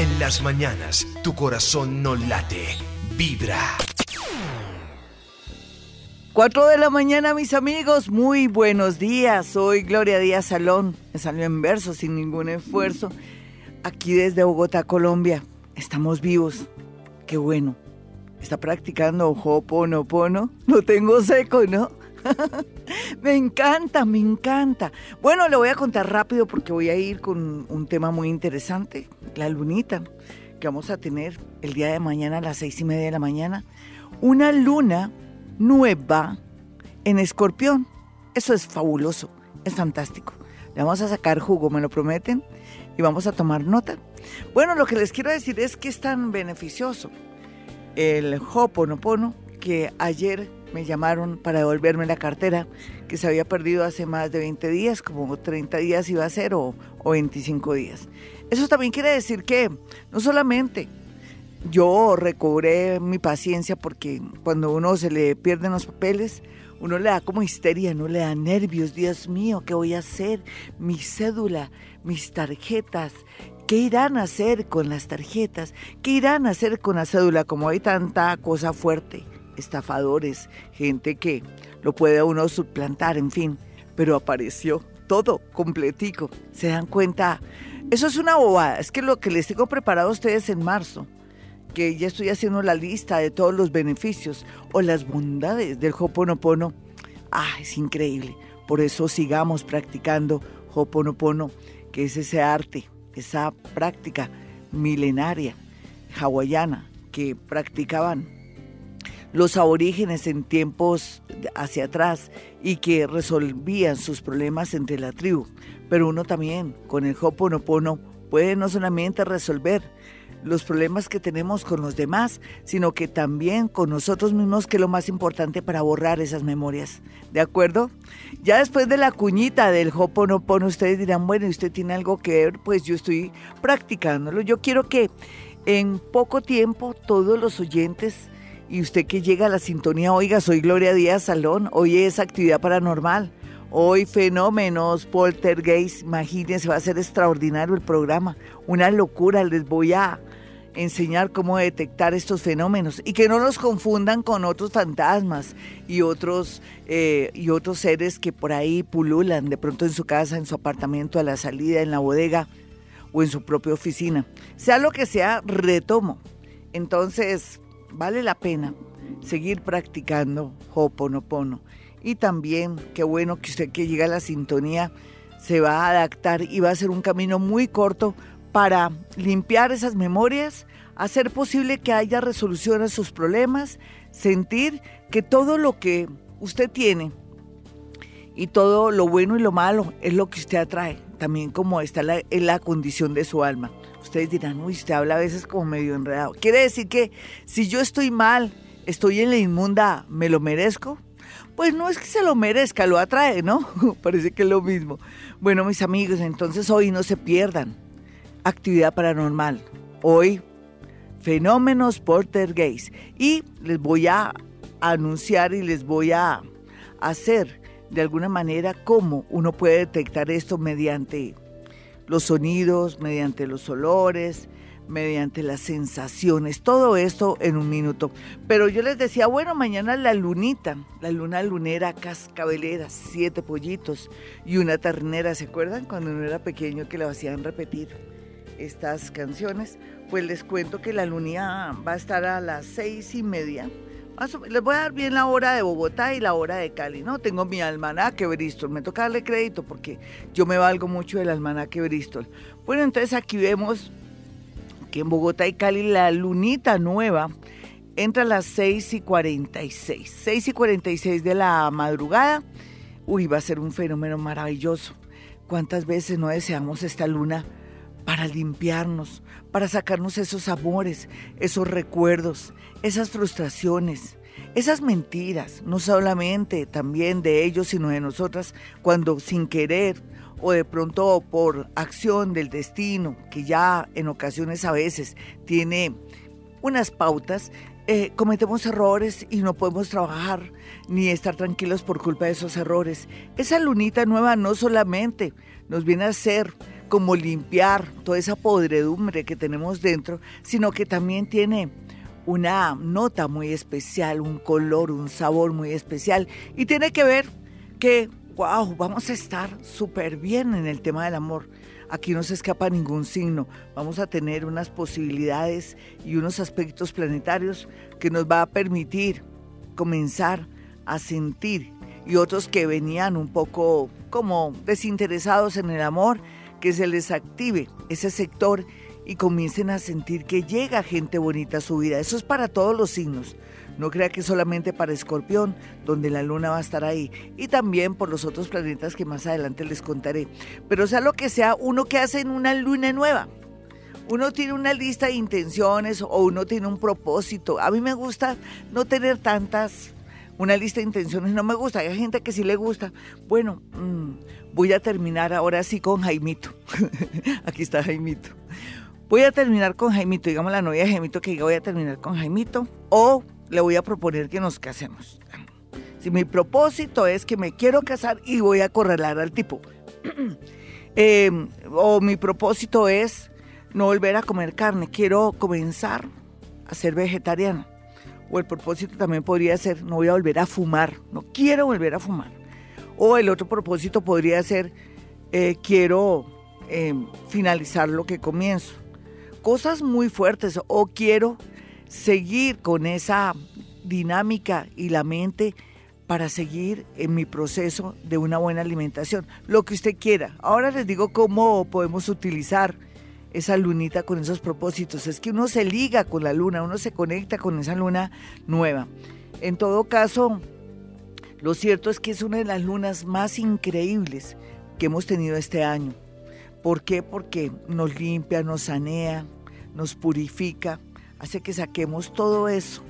En las mañanas, tu corazón no late, vibra. 4 de la mañana, mis amigos, muy buenos días. Soy Gloria Díaz Salón. Me salió en verso sin ningún esfuerzo. Aquí desde Bogotá, Colombia. Estamos vivos. Qué bueno. Está practicando Ho'oponopono. Lo tengo seco, ¿no? me encanta, me encanta. Bueno, le voy a contar rápido porque voy a ir con un tema muy interesante, la lunita, que vamos a tener el día de mañana a las seis y media de la mañana. Una luna nueva en escorpión. Eso es fabuloso, es fantástico. Le vamos a sacar jugo, ¿me lo prometen? Y vamos a tomar nota. Bueno, lo que les quiero decir es que es tan beneficioso el Hoponopono que ayer me llamaron para devolverme la cartera que se había perdido hace más de 20 días, como 30 días iba a ser o, o 25 días. Eso también quiere decir que no solamente yo recobré mi paciencia porque cuando uno se le pierden los papeles, uno le da como histeria, no le da nervios, Dios mío, ¿qué voy a hacer? Mi cédula, mis tarjetas, ¿qué irán a hacer con las tarjetas? ¿Qué irán a hacer con la cédula? Como hay tanta cosa fuerte estafadores, gente que lo puede uno suplantar, en fin, pero apareció todo completico. ¿Se dan cuenta? Eso es una bobada, es que lo que les tengo preparado a ustedes en marzo, que ya estoy haciendo la lista de todos los beneficios o las bondades del Hoponopono, ah, es increíble. Por eso sigamos practicando Hoponopono, que es ese arte, esa práctica milenaria hawaiana que practicaban los aborígenes en tiempos hacia atrás y que resolvían sus problemas entre la tribu. Pero uno también, con el Hoponopono, puede no solamente resolver los problemas que tenemos con los demás, sino que también con nosotros mismos, que es lo más importante para borrar esas memorias. ¿De acuerdo? Ya después de la cuñita del Hoponopono, ustedes dirán, bueno, ¿y usted tiene algo que ver? Pues yo estoy practicándolo. Yo quiero que en poco tiempo todos los oyentes y usted que llega a la sintonía, oiga, soy Gloria Díaz Salón, hoy es actividad paranormal, hoy fenómenos, poltergeist, imagínense, va a ser extraordinario el programa, una locura, les voy a enseñar cómo detectar estos fenómenos y que no los confundan con otros fantasmas y otros, eh, y otros seres que por ahí pululan de pronto en su casa, en su apartamento, a la salida, en la bodega o en su propia oficina. Sea lo que sea, retomo. Entonces, vale la pena seguir practicando Hoponopono. Y también, qué bueno que usted que llega a la sintonía se va a adaptar y va a ser un camino muy corto para limpiar esas memorias, hacer posible que haya resolución a sus problemas, sentir que todo lo que usted tiene y todo lo bueno y lo malo es lo que usted atrae, también como está en la condición de su alma. Ustedes dirán, uy, usted habla a veces como medio enredado. Quiere decir que si yo estoy mal, estoy en la inmunda, ¿me lo merezco? Pues no es que se lo merezca, lo atrae, ¿no? Parece que es lo mismo. Bueno, mis amigos, entonces hoy no se pierdan actividad paranormal. Hoy, fenómenos gays Y les voy a anunciar y les voy a hacer de alguna manera cómo uno puede detectar esto mediante los sonidos, mediante los olores, mediante las sensaciones, todo esto en un minuto. Pero yo les decía, bueno, mañana la lunita, la luna lunera cascabelera, siete pollitos y una ternera, ¿se acuerdan cuando uno era pequeño que le hacían repetir estas canciones? Pues les cuento que la lunía va a estar a las seis y media les voy a dar bien la hora de Bogotá y la hora de Cali, ¿no? Tengo mi almanaque Bristol, me toca darle crédito porque yo me valgo mucho del almanaque Bristol. Bueno, entonces aquí vemos que en Bogotá y Cali la lunita nueva entra a las 6 y 46. 6 y 46 de la madrugada. Uy, va a ser un fenómeno maravilloso. ¿Cuántas veces no deseamos esta luna para limpiarnos, para sacarnos esos amores, esos recuerdos, esas frustraciones, esas mentiras, no solamente también de ellos, sino de nosotras, cuando sin querer o de pronto por acción del destino, que ya en ocasiones a veces tiene unas pautas, eh, cometemos errores y no podemos trabajar ni estar tranquilos por culpa de esos errores. Esa lunita nueva no solamente nos viene a hacer como limpiar toda esa podredumbre que tenemos dentro, sino que también tiene una nota muy especial, un color, un sabor muy especial y tiene que ver que, wow, vamos a estar súper bien en el tema del amor. Aquí no se escapa ningún signo. Vamos a tener unas posibilidades y unos aspectos planetarios que nos va a permitir comenzar a sentir y otros que venían un poco como desinteresados en el amor, que se les active ese sector y comiencen a sentir que llega gente bonita a su vida. Eso es para todos los signos. No crea que solamente para Escorpión, donde la luna va a estar ahí, y también por los otros planetas que más adelante les contaré. Pero sea lo que sea, uno que hace en una luna nueva. Uno tiene una lista de intenciones o uno tiene un propósito. A mí me gusta no tener tantas una lista de intenciones no me gusta, hay gente que sí le gusta. Bueno, mm, voy a terminar ahora sí con Jaimito. Aquí está Jaimito. Voy a terminar con Jaimito, digamos la novia de Jaimito que voy a terminar con Jaimito o le voy a proponer que nos casemos. Si mi propósito es que me quiero casar y voy a correlar al tipo. Em, o mi propósito es no volver a comer carne, quiero comenzar a ser vegetariana o el propósito también podría ser, no voy a volver a fumar, no quiero volver a fumar. O el otro propósito podría ser, eh, quiero em, finalizar lo que comienzo. Cosas muy fuertes. O quiero seguir con esa dinámica y la mente para seguir en mi proceso de una buena alimentación. Lo que usted quiera. Ahora les digo cómo podemos utilizar esa lunita con esos propósitos. Es que uno se liga con la luna, uno se conecta con esa luna nueva. En todo caso, lo cierto es que es una de las lunas más increíbles que hemos tenido este año. ¿Por qué? Porque nos limpia, nos sanea, nos purifica, hace que saquemos todo eso,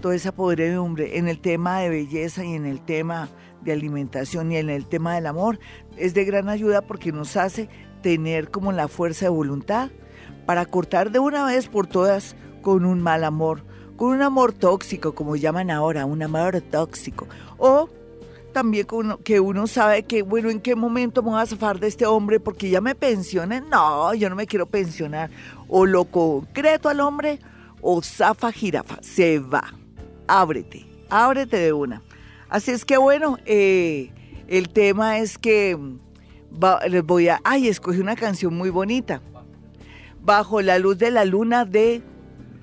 toda esa podredumbre en el tema de belleza y en el tema de alimentación y en el tema del amor. Es de gran ayuda porque nos hace tener como la fuerza de voluntad para cortar de una vez por todas con un mal amor, con un amor tóxico, como llaman ahora, un amor tóxico. O también que uno sabe que, bueno, ¿en qué momento me voy a zafar de este hombre? Porque ya me pensioné. No, yo no me quiero pensionar. O lo concreto al hombre, o zafa jirafa. Se va. Ábrete, ábrete de una. Así es que, bueno, eh, el tema es que les voy a... Ay, escogí una canción muy bonita. Bajo la luz de la luna de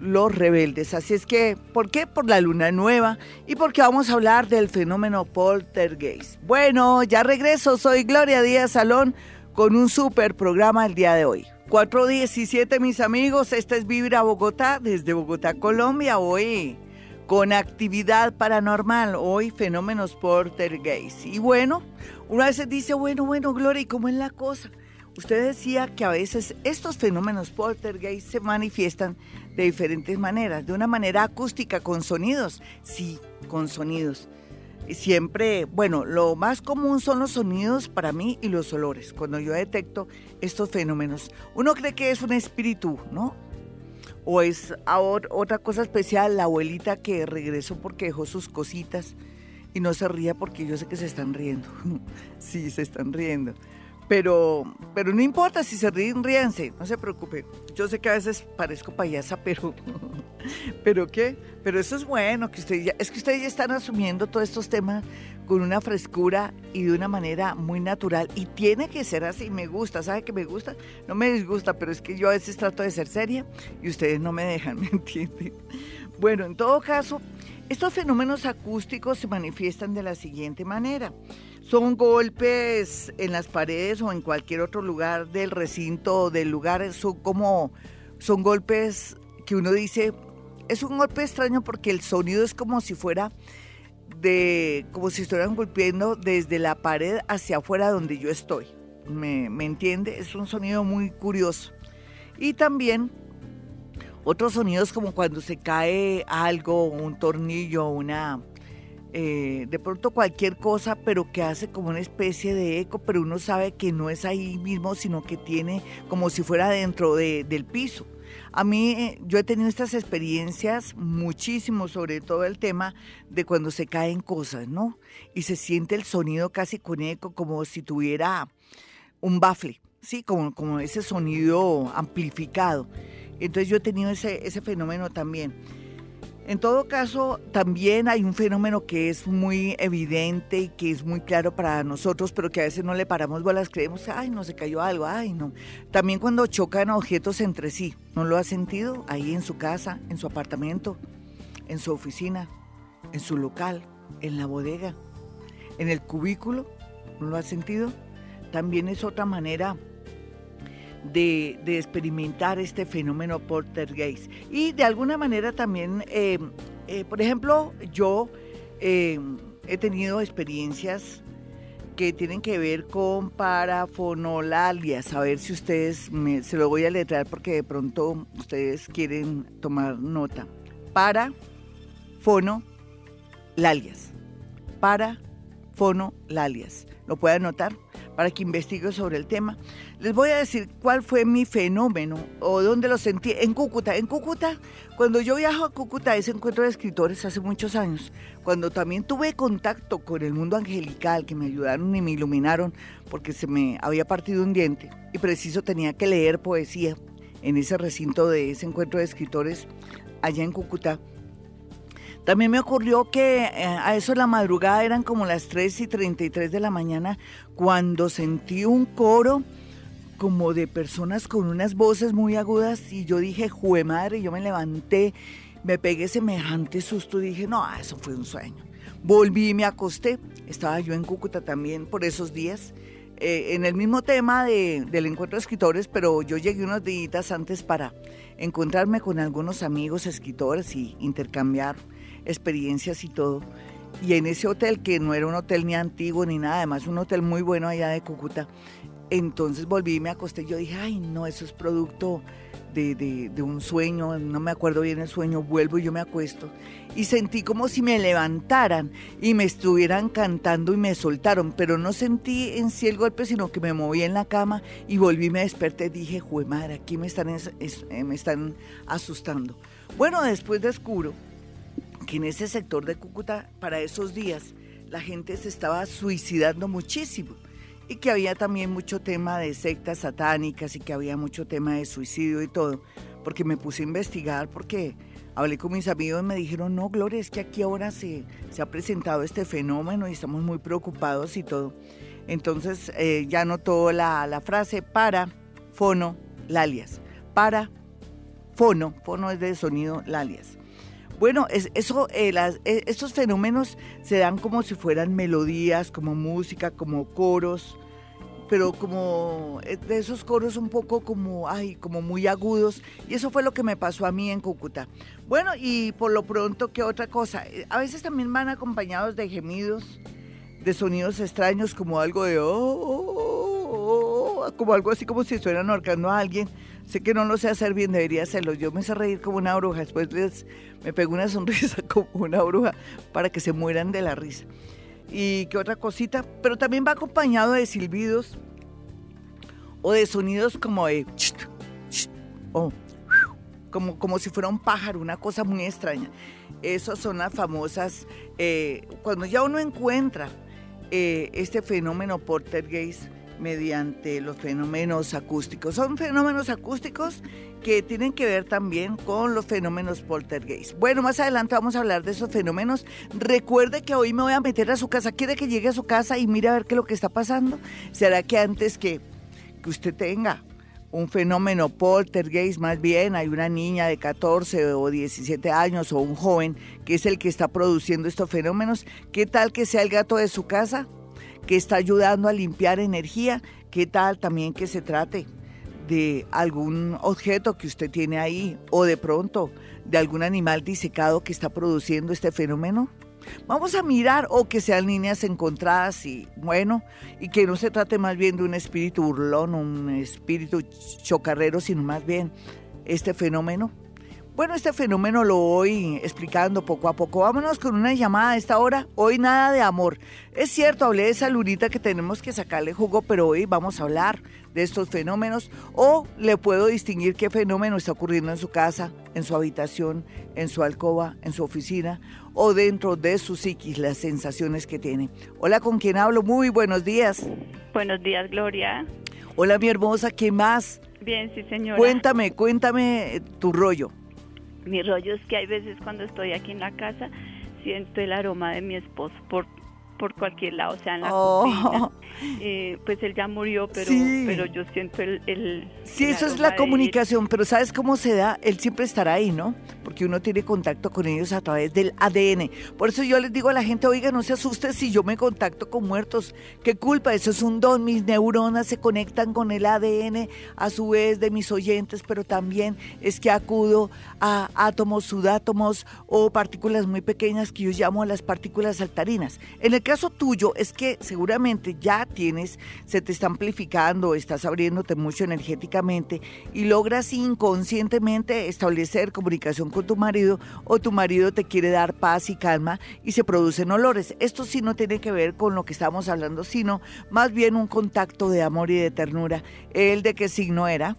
los rebeldes. Así es que, ¿por qué? Por la luna nueva y porque vamos a hablar del fenómeno poltergeist. Bueno, ya regreso, soy Gloria Díaz Salón con un super programa el día de hoy. 417 mis amigos, esta es Vibra Bogotá, desde Bogotá, Colombia, hoy con actividad paranormal, hoy fenómenos poltergeist. Y bueno, una vez dice, bueno, bueno, Gloria, ¿y cómo es la cosa? Usted decía que a veces estos fenómenos poltergeist se manifiestan de diferentes maneras, de una manera acústica, con sonidos, sí, con sonidos. Siempre, bueno, lo más común son los sonidos para mí y los olores, cuando yo detecto estos fenómenos. Uno cree que es un espíritu, ¿no? O es otra cosa especial, la abuelita que regresó porque dejó sus cositas y no se ría porque yo sé que se están riendo. sí, se están riendo. Pero, pero no importa si se ríen, ríanse, no se preocupe. Yo sé que a veces parezco payasa, pero, pero qué, pero eso es bueno, que ustedes ya, es que ustedes ya están asumiendo todos estos temas con una frescura y de una manera muy natural. Y tiene que ser así, me gusta, ¿sabe que me gusta? No me disgusta, pero es que yo a veces trato de ser seria y ustedes no me dejan, ¿me entienden? Bueno, en todo caso, estos fenómenos acústicos se manifiestan de la siguiente manera. Son golpes en las paredes o en cualquier otro lugar del recinto o del lugar. Son como, son golpes que uno dice, es un golpe extraño porque el sonido es como si fuera de, como si estuvieran golpeando desde la pared hacia afuera donde yo estoy. ¿Me, me entiende? Es un sonido muy curioso. Y también otros sonidos como cuando se cae algo, un tornillo, una... Eh, de pronto cualquier cosa, pero que hace como una especie de eco, pero uno sabe que no es ahí mismo, sino que tiene como si fuera dentro del piso. A mí, eh, yo he tenido estas experiencias muchísimo, sobre todo el tema de cuando se caen cosas, ¿no? Y se siente el sonido casi con eco, como si tuviera un bafle sí, como, como ese sonido amplificado. Entonces yo he tenido ese, ese fenómeno también. En todo caso, también hay un fenómeno que es muy evidente y que es muy claro para nosotros, pero que a veces no le paramos bolas, creemos, ay, no se cayó algo, ay, no. También cuando chocan objetos entre sí, ¿no lo ha sentido? Ahí en su casa, en su apartamento, en su oficina, en su local, en la bodega, en el cubículo, ¿no lo ha sentido? También es otra manera de, experimentar este fenómeno poltergeist. Y de alguna manera también, eh, eh, por ejemplo, yo eh, he tenido experiencias que tienen que ver con parafonolalias. A ver si ustedes, me, se lo voy a letrar porque de pronto ustedes quieren tomar nota. Parafonolalias. Parafonolalias. ¿Lo pueden anotar? para que investigue sobre el tema. Les voy a decir cuál fue mi fenómeno o dónde lo sentí. En Cúcuta. En Cúcuta, cuando yo viajo a Cúcuta, ese encuentro de escritores hace muchos años, cuando también tuve contacto con el mundo angelical, que me ayudaron y me iluminaron porque se me había partido un diente y preciso tenía que leer poesía en ese recinto de ese encuentro de escritores allá en Cúcuta también me ocurrió que eh, a eso de la madrugada eran como las 3 y 33 de la mañana cuando sentí un coro como de personas con unas voces muy agudas y yo dije, jue madre, yo me levanté, me pegué semejante susto dije, no, eso fue un sueño. Volví y me acosté, estaba yo en Cúcuta también por esos días, eh, en el mismo tema de, del encuentro de escritores, pero yo llegué unos días antes para encontrarme con algunos amigos escritores y intercambiar experiencias y todo. Y en ese hotel, que no era un hotel ni antiguo ni nada, además un hotel muy bueno allá de Cúcuta, entonces volví y me acosté. Yo dije, ay, no, eso es producto de, de, un sueño, no me acuerdo bien el sueño, vuelvo y yo me acuesto. Y sentí como si me levantaran y me estuvieran cantando y me soltaron, pero no sentí en sí el golpe, sino que me moví en la cama y volví y me desperté. Dije, jue madre, aquí me están, eh, me están asustando. Bueno, después descubro que en ese sector de Cúcuta, para esos días, la gente se estaba suicidando muchísimo y que había también mucho tema de sectas satánicas y que había mucho tema de suicidio y todo, porque me puse a investigar, porque hablé con mis amigos y me dijeron, no, Gloria, es que aquí ahora se, se ha presentado este fenómeno y estamos muy preocupados y todo. Entonces eh, ya notó la, la frase para fono lalias, para fono, fono es de sonido lalias. Bueno, eso, eh, eh, estos fenómenos se dan como si fueran melodías, como música, como coros, pero como eh, de esos coros un poco como, ay, como muy agudos. Y eso fue lo que me pasó a mí en Cúcuta. Bueno, y por lo pronto, ¿qué otra cosa? A veces también van acompañados de gemidos, de sonidos extraños, como algo de, oh, oh, oh como algo así como si estuvieran ahorcando a alguien. Sé que no lo sé hacer bien, debería hacerlo. Yo me hice reír como una bruja, después les, me pego una sonrisa como una bruja para que se mueran de la risa. Y qué otra cosita, pero también va acompañado de silbidos o de sonidos como de como, como si fuera un pájaro, una cosa muy extraña. Esas son las famosas, eh, cuando ya uno encuentra eh, este fenómeno poltergeist, mediante los fenómenos acústicos. Son fenómenos acústicos que tienen que ver también con los fenómenos poltergeist. Bueno, más adelante vamos a hablar de esos fenómenos. Recuerde que hoy me voy a meter a su casa. ¿Quiere que llegue a su casa y mire a ver qué es lo que está pasando? ¿Será que antes que, que usted tenga un fenómeno poltergeist, más bien hay una niña de 14 o 17 años o un joven que es el que está produciendo estos fenómenos? ¿Qué tal que sea el gato de su casa? Que está ayudando a limpiar energía. ¿Qué tal también que se trate de algún objeto que usted tiene ahí o de pronto de algún animal disecado que está produciendo este fenómeno? Vamos a mirar o que sean líneas encontradas y bueno, y que no se trate más bien de un espíritu burlón, un espíritu chocarrero, sino más bien este fenómeno bueno, este fenómeno lo voy explicando poco a poco. Vámonos con una llamada a esta hora. Hoy nada de amor. Es cierto, hablé de esa lunita que tenemos que sacarle jugo, pero hoy vamos a hablar de estos fenómenos. O le puedo distinguir qué fenómeno está ocurriendo en su casa, en su habitación, en su alcoba, en su oficina o dentro de su psiquis, las sensaciones que tiene. Hola, ¿con quién hablo? Muy buenos días. Buenos días, Gloria. Hola, mi hermosa, ¿qué más? Bien, sí, señora. Cuéntame, cuéntame tu rollo. Mi rollo es que hay veces cuando estoy aquí en la casa siento el aroma de mi esposo por por cualquier lado, o sea, en la Oh. cocina. Eh, pues él ya murió, pero, Sí. pero yo siento el... el Sí, el eso es la comunicación, pero ¿sabes cómo se da? Él siempre estará ahí, ¿no? Porque uno tiene contacto con ellos a través del ADN. Por eso yo les digo a la gente, oiga, no se asuste si yo me contacto con muertos. ¿Qué culpa? Eso es un don. Mis neuronas se conectan con el ADN a su vez de mis oyentes, pero también es que acudo a átomos, sudátomos o partículas muy pequeñas que yo llamo las partículas saltarinas. En el caso tuyo es que seguramente ya tienes, se te está amplificando, estás abriéndote mucho energéticamente y logras inconscientemente establecer comunicación con tu marido o tu marido te quiere dar paz y calma y se producen olores. Esto sí no tiene que ver con lo que estamos hablando, sino más bien un contacto de amor y de ternura. ¿El de qué signo era?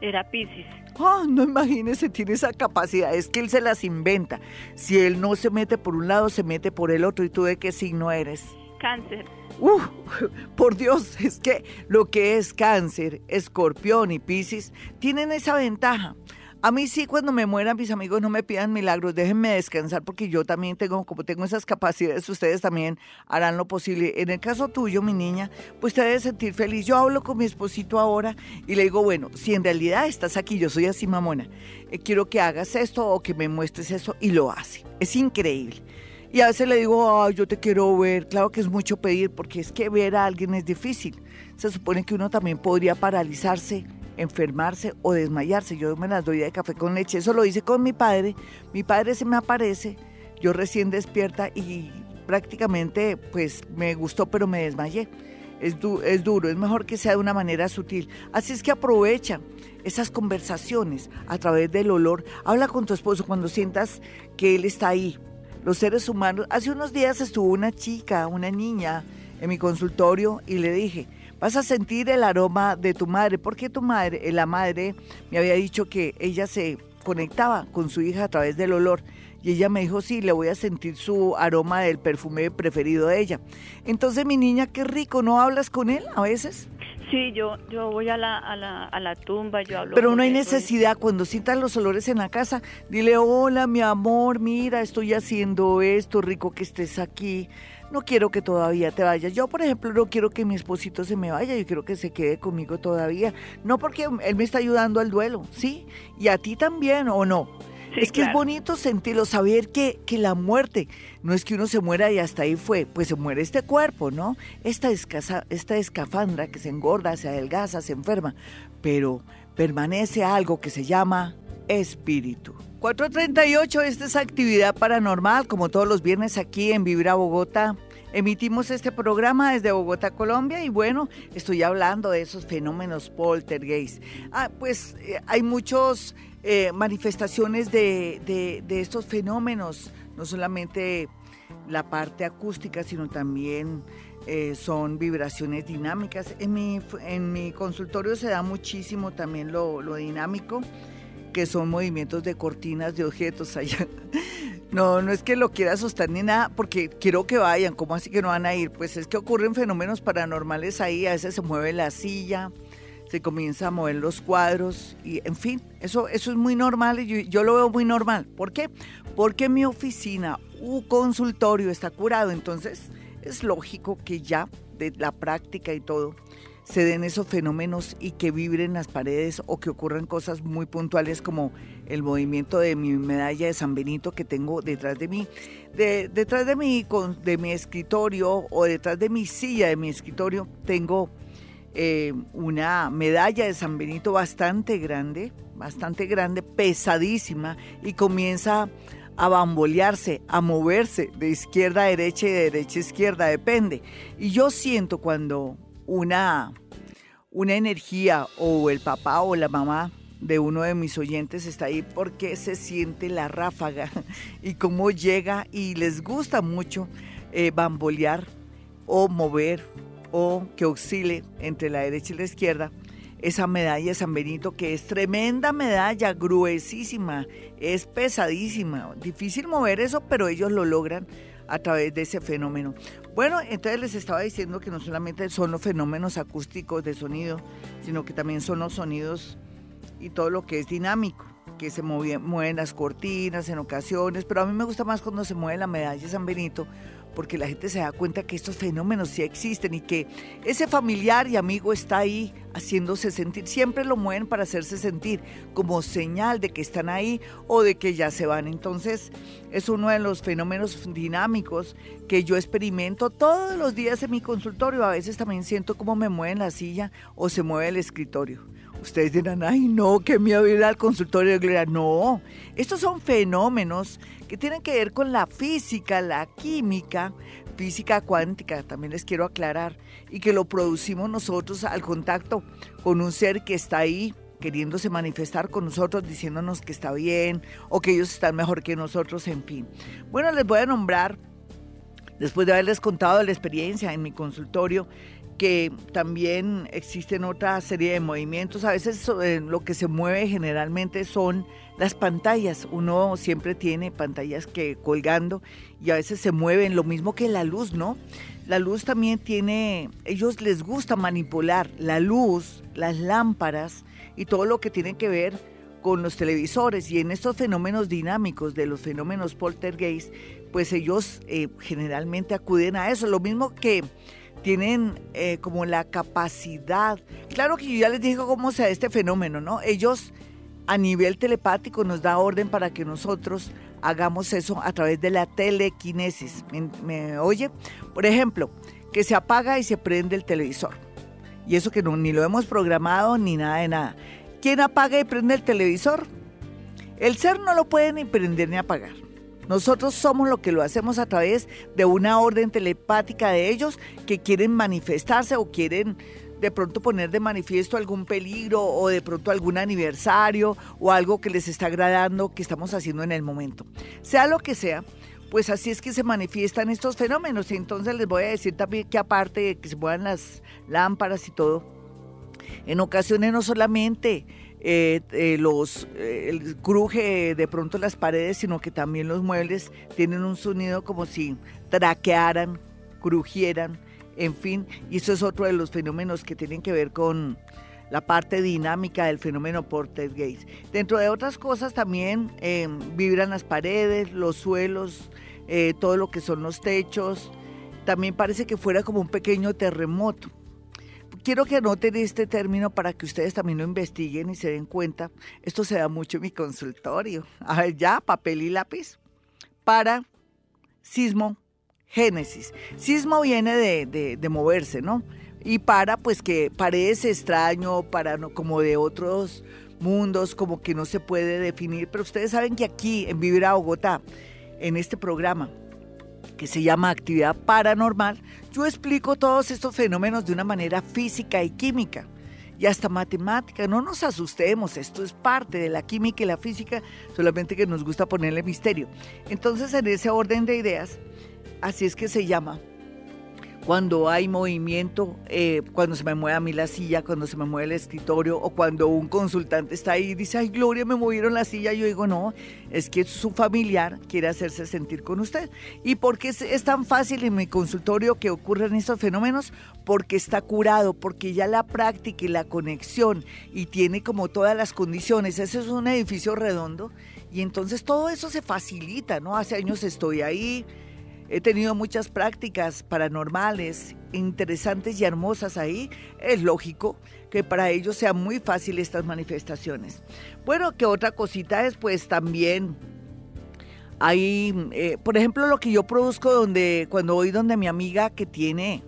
Era Pisces. Ah, no imagínese, tiene esa capacidad, es que él se las inventa. Si él no se mete por un lado, se mete por el otro. ¿Y tú de qué signo eres? Cáncer. Uf, por Dios, es que lo que es cáncer, escorpión y piscis tienen esa ventaja. A mí sí, cuando me mueran mis amigos, no me pidan milagros, déjenme descansar porque yo también tengo, como tengo esas capacidades, ustedes también harán lo posible. En el caso tuyo, mi niña, pues te debes sentir feliz. Yo hablo con mi esposito ahora y le digo, bueno, si en realidad estás aquí, yo soy así mamona, eh, quiero que hagas esto o que me muestres eso y lo hace. Es increíble. Y a veces le digo, ay, yo te quiero ver. Claro que es mucho pedir, porque es que ver a alguien es difícil. Se supone que uno también podría paralizarse, enfermarse o desmayarse. Yo me las doy de café con leche. Eso lo hice con mi padre. Mi padre se me aparece, yo recién despierta y prácticamente pues me gustó, pero me desmayé. Es, du- es duro, es mejor que sea de una manera sutil. Así es que aprovecha esas conversaciones a través del olor. Habla con tu esposo cuando sientas que él está ahí. Los seres humanos, hace unos días estuvo una chica, una niña en mi consultorio y le dije, vas a sentir el aroma de tu madre, porque tu madre, eh, la madre me había dicho que ella se conectaba con su hija a través del olor. Y ella me dijo, sí, le voy a sentir su aroma del perfume preferido de ella. Entonces, mi niña, qué rico, ¿no hablas con él a veces? Sí, yo, yo voy a la, a, la, a la tumba, yo hablo Pero no hay necesidad, cuando sientas los olores en la casa, dile, hola, mi amor, mira, estoy haciendo esto, rico que estés aquí. No quiero que todavía te vayas. Yo, por ejemplo, no quiero que mi esposito se me vaya, yo quiero que se quede conmigo todavía. No porque él me está ayudando al duelo, ¿sí? Y a ti también, ¿o no? Sí, es que es bonito sentirlo, saber que, que la muerte no es que uno se muera y hasta ahí fue, pues se muere este cuerpo, ¿no? Esta, escasa, esta escafandra que se engorda, se adelgaza, se enferma, pero permanece algo que se llama espíritu. 438, esta es actividad paranormal, como todos los viernes aquí en Vibra Bogotá. Emitimos este programa desde Bogotá, Colombia, y bueno, estoy hablando de esos fenómenos poltergeist. Ah, pues eh, hay muchos eh, manifestaciones de, estos fenómenos, no solamente la parte acústica, sino también eh, son vibraciones dinámicas. En mi, en mi consultorio se da muchísimo también lo dinámico, que son movimientos de cortinas de objetos allá. No, no es que lo quiera asustar ni nada, porque quiero que vayan. ¿Cómo así que no van a ir? Pues es que ocurren fenómenos paranormales ahí. A veces se mueve la silla, se comienza a mover los cuadros y, en fin, eso, eso es muy normal y yo, yo lo veo muy normal. ¿Por qué? Porque mi oficina, un consultorio está curado, entonces es lógico que ya de la práctica y todo se den esos fenómenos y que vibren las paredes o que ocurran cosas muy puntuales como el movimiento de mi medalla de San Benito que tengo detrás de mí, de, detrás de mi, de mi escritorio o detrás de mi silla de mi escritorio tengo eh, una medalla de San Benito bastante grande, bastante grande, pesadísima y comienza a bambolearse, a moverse de izquierda a derecha y de derecha a izquierda, depende. Y yo siento cuando una, una energía o el papá o la mamá de uno de mis oyentes está ahí porque se siente la ráfaga y cómo llega y les gusta mucho eh, bambolear o mover o que oscile entre la derecha y la izquierda esa medalla de San Benito que es tremenda medalla, gruesísima, es pesadísima, difícil mover eso, pero ellos lo logran a través de ese fenómeno. Bueno, entonces les estaba diciendo que no solamente son los fenómenos acústicos de sonido, sino que también son los sonidos y todo lo que es dinámico que se mueven las cortinas en ocasiones, pero a mí me gusta más cuando se mueve la medalla de San Benito, porque la gente se da cuenta que estos fenómenos sí existen y que ese familiar y amigo está ahí haciéndose sentir. Siempre lo mueven para hacerse sentir como señal de que están ahí o de que ya se van. Entonces es uno de los fenómenos dinámicos que yo experimento todos los días en mi consultorio. A veces también siento cómo me mueven la silla o se mueve el escritorio. Ustedes dirán, ay no, que miedo ir al consultorio de Gloria. No, estos son fenómenos que tienen que ver con la física, la química, física cuántica, también les quiero aclarar, y que lo producimos nosotros al contacto con un ser que está ahí queriéndose manifestar con nosotros, diciéndonos que está bien o que ellos están mejor que nosotros, en fin. Bueno, les voy a nombrar, después de haberles contado la experiencia en mi consultorio, que también existen otra serie de movimientos. A veces eh, lo que se mueve generalmente son las pantallas. Uno siempre tiene pantallas que colgando y a veces se mueven, lo mismo que la luz, ¿no? La luz también tiene, ellos les gusta manipular la luz, las lámparas y todo lo que tiene que ver con los televisores y en estos fenómenos dinámicos de los fenómenos poltergeist, pues ellos eh, generalmente acuden a eso. Lo mismo que tienen eh, como la capacidad. Claro que yo ya les dije cómo sea este fenómeno, ¿no? Ellos a nivel telepático nos da orden para que nosotros hagamos eso a través de la telequinesis. ¿Me, oye? Por ejemplo, que se apaga y se prende el televisor. Y eso que no, ni lo hemos programado ni nada de nada. ¿Quién apaga y prende el televisor? El ser no lo puede ni prender ni apagar. Nosotros somos lo que lo hacemos a través de una orden telepática de ellos que quieren manifestarse o quieren de pronto poner de manifiesto algún peligro o de pronto algún aniversario o algo que les está agradando que estamos haciendo en el momento. Sea lo que sea, pues así es que se manifiestan estos fenómenos. Entonces les voy a decir también que aparte de que se muevan las lámparas y todo, en ocasiones no solamente eh, eh, los, eh, cruje de pronto las paredes, sino que también los muebles tienen un sonido como si traquearan, crujieran, en fin, y eso es otro de los fenómenos que tienen que ver con la parte dinámica del fenómeno Gates. Dentro de otras cosas también vibran las paredes, los suelos, todo lo que son los techos, también parece que fuera como un pequeño terremoto quiero que anoten este término para que ustedes también lo investiguen y se den cuenta. Esto se da mucho en mi consultorio. A ver, ya, papel y lápiz. Para sismo, génesis. Sismo viene de, de, moverse, ¿no? Y para, pues que parece extraño, para no, como de otros mundos, como que no se puede definir. Pero ustedes saben que aquí, en Vivir a Bogotá, en este programa, que se llama actividad paranormal, yo explico todos estos fenómenos de una manera física y química y hasta matemática. No nos asustemos, esto es parte de la química y la física, solamente que nos gusta ponerle misterio. Entonces, en ese orden de ideas, así es que se llama cuando hay movimiento, eh, cuando se me mueve a mí la silla, cuando se me mueve el escritorio o cuando un consultante está ahí y dice, ay Gloria, me movieron la silla, yo digo, no, es que su familiar quiere hacerse sentir con usted. ¿Y por qué es, tan fácil en mi consultorio que ocurren estos fenómenos? Porque está curado, porque ya la práctica y la conexión y tiene como todas las condiciones. Ese es un edificio redondo y entonces todo eso se facilita, ¿no? Hace años estoy ahí He tenido muchas prácticas paranormales interesantes y hermosas ahí. Es lógico que para ellos sea muy fácil estas manifestaciones. Bueno, que otra cosita es pues también hay, eh, por ejemplo, lo que yo produzco donde cuando voy donde mi amiga que tiene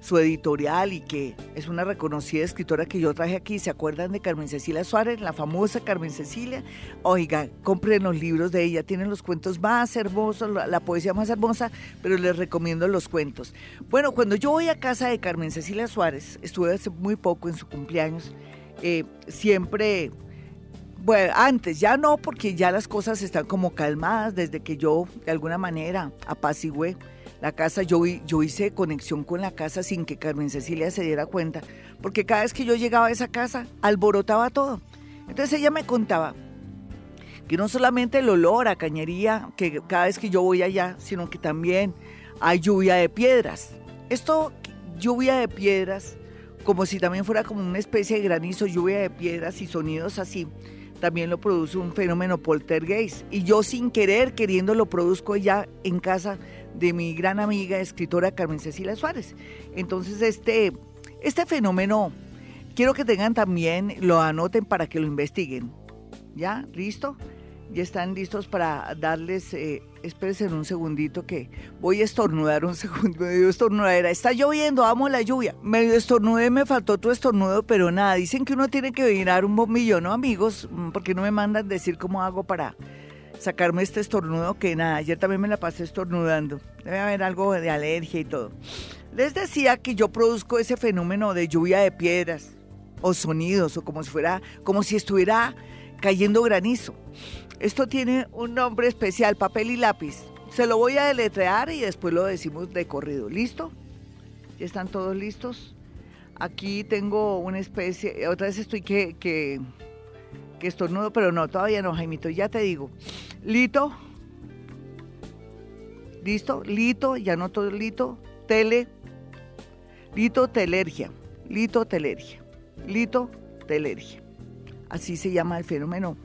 su editorial y que es una reconocida escritora que yo traje aquí. ¿Se acuerdan de Carmen Cecilia Suárez, la famosa Carmen Cecilia? Oiga, compren los libros de ella, tienen los cuentos más hermosos, la, poesía más hermosa, pero les recomiendo los cuentos. Bueno, cuando yo voy a casa de Carmen Cecilia Suárez, estuve hace muy poco en su cumpleaños, eh, siempre bueno, antes ya no, porque ya las cosas están como calmadas desde que yo de alguna manera apacigué la casa, yo, yo hice conexión con la casa sin que Carmen Cecilia se diera cuenta, porque cada vez que yo llegaba a esa casa, alborotaba todo. Entonces ella me contaba que no solamente el olor a cañería, que cada vez que yo voy allá, sino que también hay lluvia de piedras. Esto, lluvia de piedras, como si también fuera como una especie de granizo, lluvia de piedras y sonidos así, también lo produce un fenómeno poltergeist. Y yo sin querer, queriendo, lo produzco ya en casa de mi gran amiga escritora Carmen Cecilia Suárez. Entonces este, este fenómeno, quiero que tengan también, lo anoten para que lo investiguen. ¿Ya? ¿Listo? Ya están listos para darles, eh, espérense un segundito que voy a estornudar un segundo, me dio estornudadera. Está lloviendo, amo la lluvia. Medio estornudé, me faltó tu estornudo, pero nada, dicen que uno tiene que mirar un bombillo, ¿no, amigos? Mm, porque no me mandan decir cómo hago para sacarme este estornudo que nada, ayer también me la pasé estornudando. Debe haber algo de alergia y todo. Les decía que yo produzco ese fenómeno de lluvia de piedras o sonidos o como si fuera, como si estuviera cayendo granizo. Esto tiene un nombre especial, papel y lápiz. Se lo voy a deletrear y después lo decimos de corrido. ¿Listo? ¿Ya están todos listos? Aquí tengo una especie, otra vez estoy que, que, que estornudo, pero no, todavía no, Jaimito, ya te digo. Lito. ¿Listo? Lito, ya no todo lito. Tele. Lito telergia. Lito telergia. Lito telergia. Así se llama el fenómeno.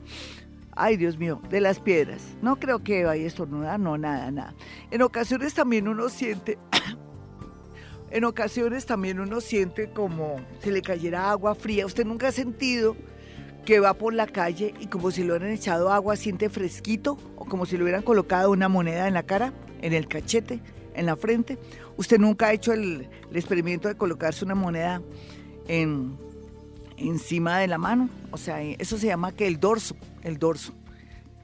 Ay, Dios mío, de las piedras. No creo que vaya a estornudar, no, nada, nada. En ocasiones también uno siente, en ocasiones también uno siente como si le cayera agua fría. ¿Usted nunca ha sentido que va por la calle y como si le hubieran echado agua siente fresquito o como si le hubieran colocado una moneda en la cara, en el cachete, en la frente? ¿Usted nunca ha hecho el, experimento de colocarse una moneda en encima de la mano. O sea, eso se llama que el dorso, el dorso.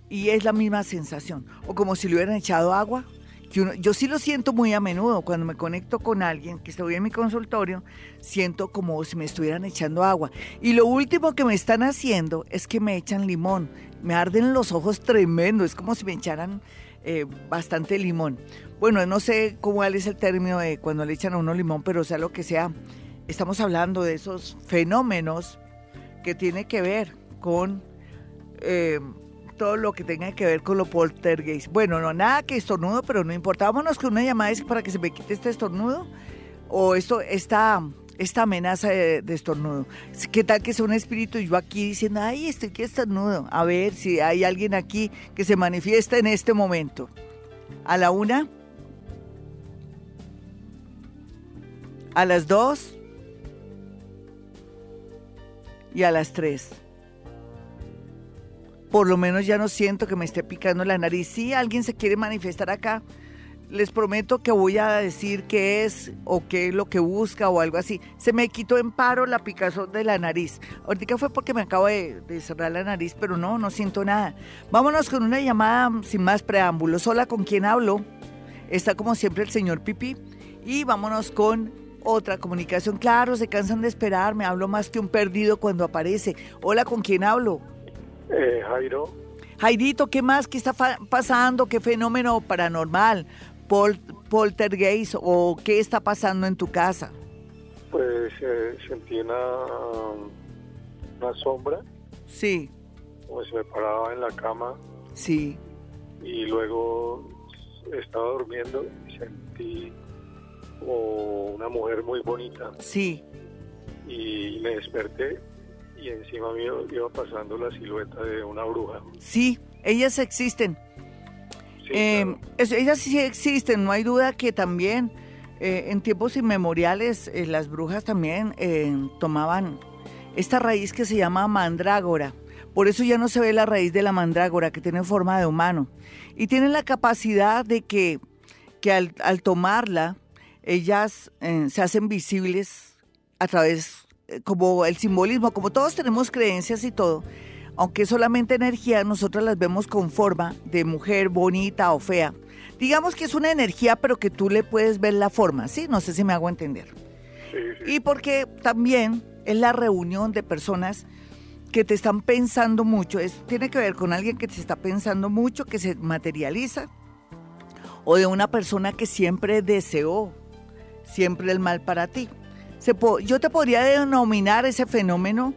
Y es la misma sensación. O como si le hubieran echado agua. Yo sí lo siento muy a menudo cuando me conecto con alguien que estoy en mi consultorio, siento como si me estuvieran echando agua. Y lo último que me están haciendo es que me echan limón. Me arden los ojos tremendo, es como si me echaran eh, bastante limón. Bueno, no sé cómo es el término de cuando le echan a uno limón, pero sea lo que sea, estamos hablando de esos fenómenos que tiene que ver con eh, todo lo que tenga que ver con lo poltergeist. Bueno, no, nada que estornudo, pero no importa. Vámonos con una llamada para que se me quite este estornudo o esto, esta, esta amenaza de, estornudo. ¿Qué tal que sea un espíritu y yo aquí diciendo, ay, estoy que estornudo? A ver si hay alguien aquí que se manifiesta en este momento. A la una. A las dos y a las 3. Por lo menos ya no siento que me esté picando la nariz. Si alguien se quiere manifestar acá, les prometo que voy a decir qué es o qué es lo que busca o algo así. Se me quitó en paro la picazón de la nariz. Ahorita fue porque me acabo de, cerrar la nariz, pero no, no siento nada. Vámonos con una llamada sin más preámbulos. Hola, ¿con quién hablo? Está como siempre el señor Pipi. Y vámonos con otra comunicación. Claro, se cansan de esperar, me hablo más que un perdido cuando aparece. Hola, ¿con quién hablo? Eh, Jairo. Jairito, ¿qué más? ¿Qué está pasando? ¿Qué fenómeno paranormal? Pol ¿Poltergeist o qué está pasando en tu casa? Pues eh, sentí una, una sombra. Sí. Como si me paraba en la cama. Sí. Y luego estaba durmiendo y sentí o una mujer muy bonita. Sí. Y me desperté y encima mío iba pasando la silueta de una bruja. Sí, ellas existen. Eh, ellas sí existen, no hay duda que también eh, en tiempos inmemoriales eh, las brujas también tomaban esta raíz que se llama mandrágora. Por eso ya no se ve la raíz de la mandrágora que tiene forma de humano. Y tienen la capacidad de que, que al, al tomarla, ellas se hacen visibles a través, como el simbolismo, como todos tenemos creencias y todo, aunque solamente energía, nosotros las vemos con forma de mujer bonita o fea. Digamos que es una energía, pero que tú le puedes ver la forma, ¿sí? No sé si me hago entender. Y porque también es la reunión de personas que te están pensando mucho, es, tiene que ver con alguien que te está pensando mucho, que se materializa, o de una persona que siempre deseó siempre el mal para ti. Se yo te podría denominar ese fenómeno,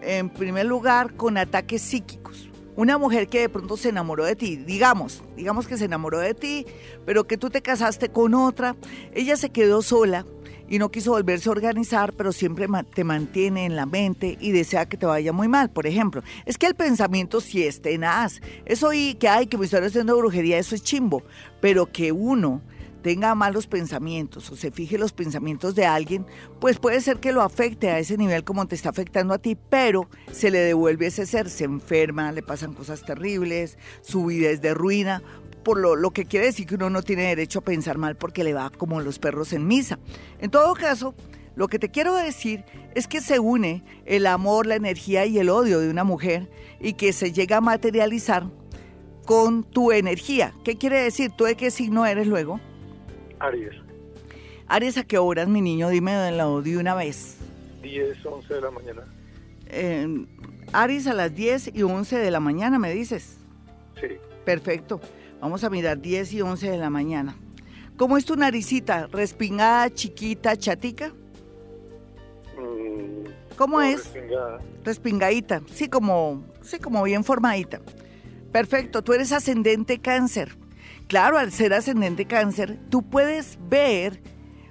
en primer lugar, con ataques psíquicos. una mujer que de pronto se enamoró de ti, digamos, digamos que se enamoró de ti, pero que tú te casaste con otra, ella se quedó sola y no quiso volverse a organizar, pero siempre te mantiene en la mente y desea que te vaya muy mal. Por ejemplo, es que el pensamiento sí es tenaz. Eso y que hay que me estoy haciendo brujería, eso es chimbo, pero que uno tenga malos pensamientos o se fije los pensamientos de alguien, pues puede ser que lo afecte a ese nivel como te está afectando a ti, pero se le devuelve ese ser, se enferma, le pasan cosas terribles, su vida es de ruina, por lo, lo, que quiere decir que uno no tiene derecho a pensar mal porque le va como los perros en misa. En todo caso, lo que te quiero decir es que se une el amor, la energía y el odio de una mujer y que se llega a materializar con tu energía. ¿Qué quiere decir? ¿Tú de qué signo eres luego? Aries. Aries, ¿a qué horas, mi niño? Dime de una vez. 10, 11 de la mañana. Eh, Aries a las 10 y 11 de la mañana, ¿me dices? Sí. Perfecto. Vamos a mirar 10 y 11 de la mañana. ¿Cómo es tu naricita? ¿Respingada, chiquita, chatica? Mm, ¿Cómo es? Respingada. Respingadita. Sí, como, sí, como bien formadita. Perfecto. Tú eres ascendente cáncer. Claro, al ser ascendente cáncer, tú puedes ver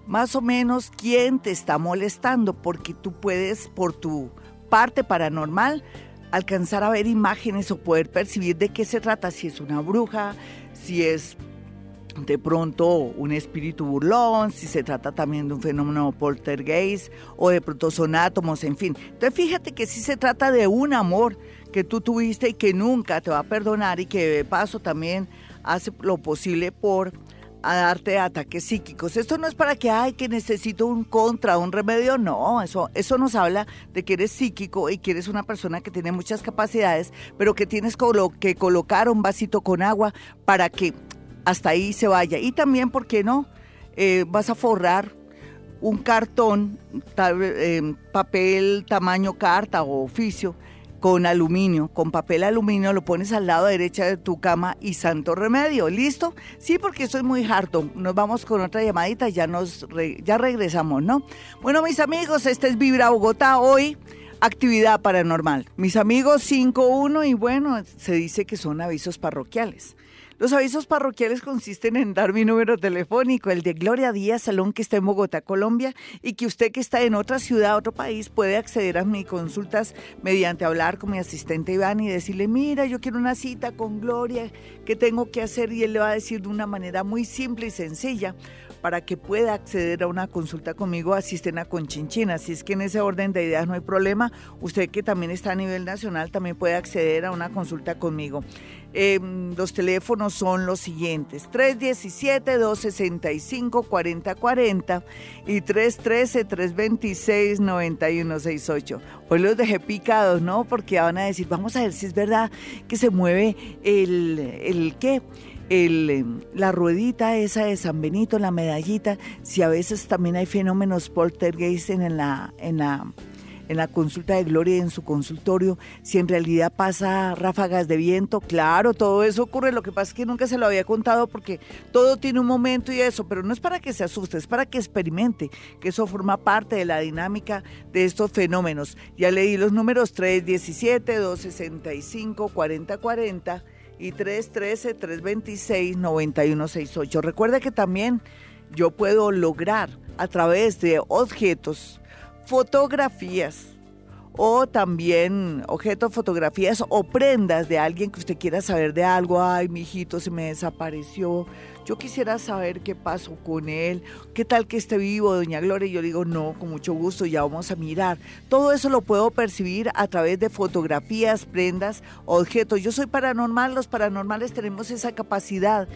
más o menos quién te está molestando, porque tú puedes, por tu parte paranormal, alcanzar a ver imágenes o poder percibir de qué se trata, si es una bruja, si es de pronto un espíritu burlón, si se trata también de un fenómeno poltergeist o de pronto son átomos, en fin. Entonces fíjate que si se trata de un amor que tú tuviste y que nunca te va a perdonar y que de paso también hace lo posible por darte ataques psíquicos. Esto no es para que, ay, que necesito un contra, un remedio, no, eso, eso nos habla de que eres psíquico y que eres una persona que tiene muchas capacidades, pero que tienes que colocar un vasito con agua para que hasta ahí se vaya. Y también, ¿por qué no? Eh, vas a forrar un cartón, eh, papel tamaño carta o oficio, con aluminio, con papel aluminio, lo pones al lado derecha de tu cama y santo remedio. ¿Listo? Sí, porque estoy muy harto. Nos vamos con otra llamadita, ya nos ya regresamos, ¿no? Bueno, mis amigos, este es Vibra Bogotá hoy. Actividad paranormal. Mis amigos 5-1 y bueno, se dice que son avisos parroquiales. Los avisos parroquiales consisten en dar mi número telefónico, el de Gloria Díaz Salón, que está en Bogotá, Colombia, y que usted que está en otra ciudad, otro país, puede acceder a mis consultas mediante hablar con mi asistente Iván y decirle, mira, yo quiero una cita con Gloria, ¿qué tengo que hacer? Y él le va a decir de una manera muy simple y sencilla para que pueda acceder a una consulta conmigo, asisten a Conchinchina. Así es que en ese orden de ideas no hay problema. Usted que también está a nivel nacional también puede acceder a una consulta conmigo. Em, los teléfonos son los siguientes, 317-265-4040 y 313-326-9168. Hoy los dejé picados, ¿no? Porque van a decir, vamos a ver si es verdad que se mueve el, el ¿qué? El, em, la ruedita esa de San Benito, la medallita, si a veces también hay fenómenos poltergeist en la, en la, en la consulta de Gloria en su consultorio, si en realidad pasa ráfagas de viento, claro, todo eso ocurre, lo que pasa es que nunca se lo había contado porque todo tiene un momento y eso, pero no es para que se asuste, es para que experimente, que eso forma parte de la dinámica de estos fenómenos. Ya leí los números 317, 265, 4040 y 313-326-9168. Recuerda que también yo puedo lograr a través de objetos, fotografías o también objetos, fotografías o prendas de alguien que usted quiera saber de algo. Ay, mi hijito se me desapareció yo quisiera saber qué pasó con él, qué tal que esté vivo, doña Gloria. Y yo digo, no, con mucho gusto, ya vamos a mirar. Todo eso lo puedo percibir a través de fotografías, prendas, objetos. Yo soy paranormal, los paranormales tenemos esa capacidad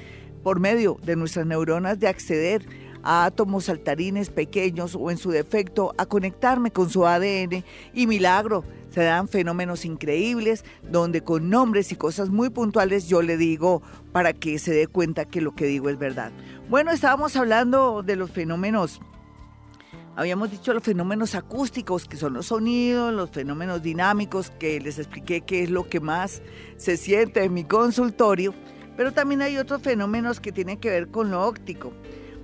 por medio de nuestras neuronas de acceder a átomos saltarines pequeños o en su defecto a conectarme con su ADN y milagro se dan fenómenos increíbles donde con nombres y cosas muy puntuales yo le digo para que se dé cuenta que lo que digo es verdad. Bueno, estábamos hablando de los fenómenos Habíamos dicho los fenómenos acústicos, que son los sonidos, los fenómenos dinámicos, que les expliqué qué es lo que más se siente en mi consultorio, pero también hay otros fenómenos que tienen que ver con lo óptico.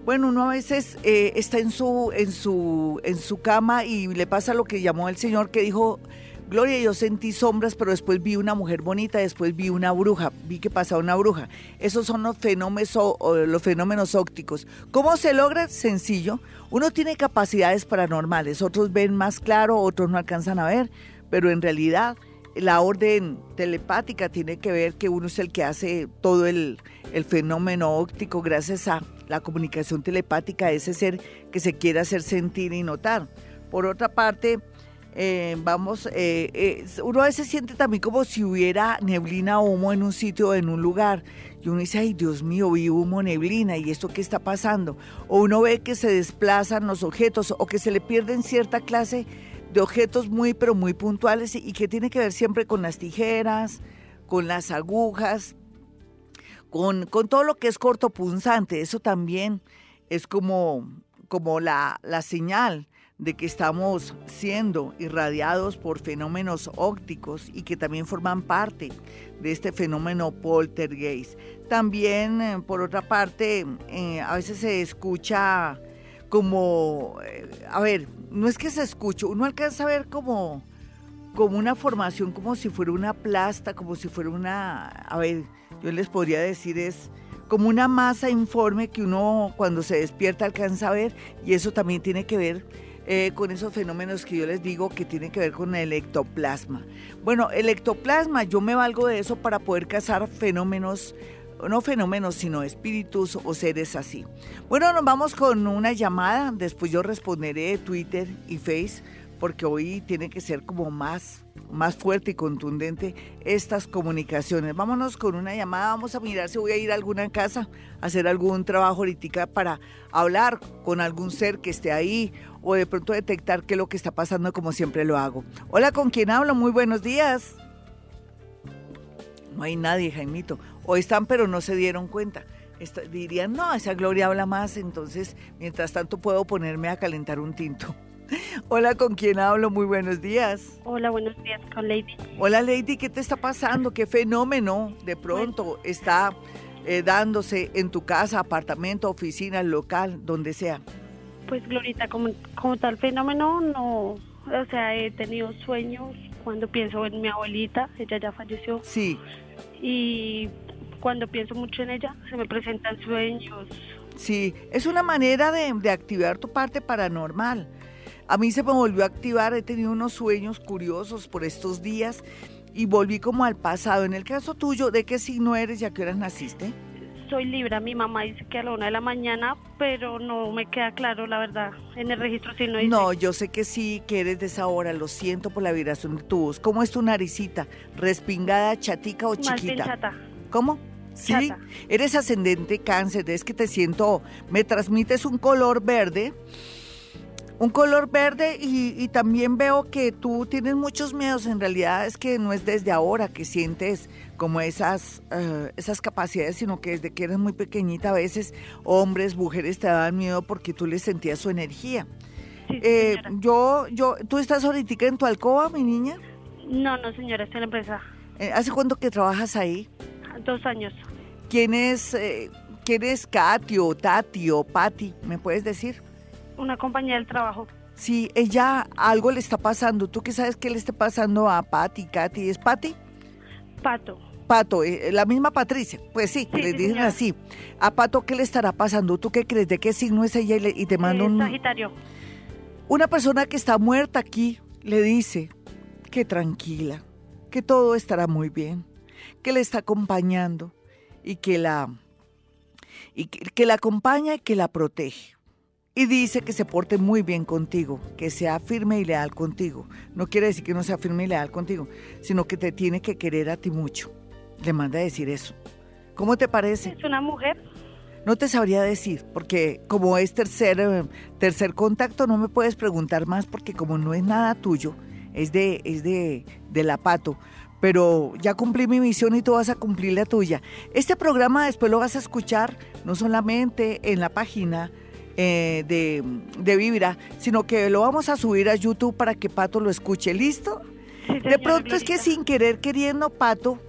Bueno, uno a veces eh, está en su, en, su, en su cama y le pasa lo que llamó el señor que dijo Gloria, yo sentí sombras, pero después vi una mujer bonita, después vi una bruja, vi que pasaba una bruja. Esos son los fenómenos, los fenómenos ópticos. ¿Cómo se logra? Sencillo. Uno tiene capacidades paranormales, otros ven más claro, otros no alcanzan a ver, pero en realidad la orden telepática tiene que ver que uno es el que hace todo el, fenómeno óptico gracias a la comunicación telepática, ese ser que se quiere hacer sentir y notar. Por otra parte, eh, vamos, eh, uno a veces siente también como si hubiera neblina o humo en un sitio o en un lugar. Y uno dice, ay Dios mío, vi humo, neblina, ¿y esto qué está pasando? O uno ve que se desplazan los objetos o que se le pierden cierta clase de objetos muy, pero muy puntuales y que tiene que ver siempre con las tijeras, con las agujas, con, con todo lo que es cortopunzante. Eso también es como, como la, la señal de que estamos siendo irradiados por fenómenos ópticos y que también forman parte de este fenómeno poltergeist. También, eh, por otra parte, eh, a veces se escucha como, eh, a ver, no es que se escuche, uno alcanza a ver como, como una formación, como si fuera una plasta, como si fuera una, a ver, yo les podría decir es como una masa informe que uno cuando se despierta alcanza a ver y eso también tiene que ver eh, con esos fenómenos que yo les digo que tienen que ver con el ectoplasma. Bueno, el ectoplasma yo me valgo de eso para poder cazar fenómenos no fenómenos, sino espíritus o seres así. Bueno, nos vamos con una llamada, después yo responderé Twitter y Face, porque hoy tiene que ser como más, más fuerte y contundente estas comunicaciones. Vámonos con una llamada, vamos a mirar si voy a ir a alguna casa, hacer algún trabajo ahorita para hablar con algún ser que esté ahí o de pronto detectar qué es lo que está pasando como siempre lo hago. Hola, ¿con quién hablo? Muy buenos días. No hay nadie, Jaimito. O están, pero no se dieron cuenta. dirían, no, esa Gloria habla más, entonces, mientras tanto puedo ponerme a calentar un tinto. Hola, ¿con quién hablo? Muy buenos días. Hola, buenos días, con Lady. Hola, Lady, ¿qué te está pasando? ¿Qué fenómeno de pronto está eh, dándose en tu casa, apartamento, oficina, local, donde sea? Pues, Glorita, como, como tal fenómeno, no. O sea, he tenido sueños cuando pienso en mi abuelita, ella ya falleció. Sí. Y cuando pienso mucho en ella, se me presentan sueños. Sí, es una manera de, de activar tu parte paranormal. A mí se me volvió a activar, he tenido unos sueños curiosos por estos días y volví como al pasado. En el caso tuyo, ¿de qué signo eres y a qué hora naciste? Soy Libra, mi mamá dice que a la una de la mañana, pero no me queda claro, la verdad. En el registro sí no dice. No, yo sé que sí, que eres de esa hora, lo siento por la vibración de tu voz. ¿Cómo es tu naricita? ¿Respingada, chatica o chiquita? Más bien chata. ¿Cómo? Sí, eres ascendente cáncer, es que te siento, me transmites un color verde un color verde y, también veo que tú tienes muchos miedos. En realidad es que no es desde ahora que sientes como esas, eh, esas capacidades, sino que desde que eres muy pequeñita a veces hombres, mujeres te daban miedo porque tú les sentías su energía. Eh, yo, yo, ¿Tú estás ahorita en tu alcoba, mi niña? No, no, señora, estoy en la empresa. Eh, ¿Hace cuánto que trabajas ahí? Dos años. ¿Quién es, quién es Katy o Tati o Patti? ¿Me puedes decir? una compañía del trabajo. Sí, ella algo le está pasando. ¿Tú qué sabes qué le está pasando a Patti, Katy? ¿Es Patti? Pato. Pato, eh, la misma Patricia. Pues sí, le dicen así. ¿A Pato qué le estará pasando? ¿Tú qué crees? ¿De qué signo es ella? Y, te mando un... Sagitario. Una persona que está muerta aquí le dice que tranquila, que todo estará muy bien, que le está acompañando y que la, y que la acompaña y que la protege. Y dice que se porte muy bien contigo, que sea firme y leal contigo. No quiere decir que no sea firme y leal contigo, sino que te tiene que querer a ti mucho. Le manda a decir eso. ¿Cómo te parece? ¿Es una mujer? No te sabría decir, porque como es tercer, eh, tercer contacto, no me puedes preguntar más, porque como no es nada tuyo, es de, es de, de la pato. Pero ya cumplí mi misión y tú vas a cumplir la tuya. Este programa después lo vas a escuchar no solamente en la página eh, de, de Vibra, sino que lo vamos a subir a YouTube para que Pato lo escuche. ¿Listo? de pronto es que sin querer, queriendo, Pato,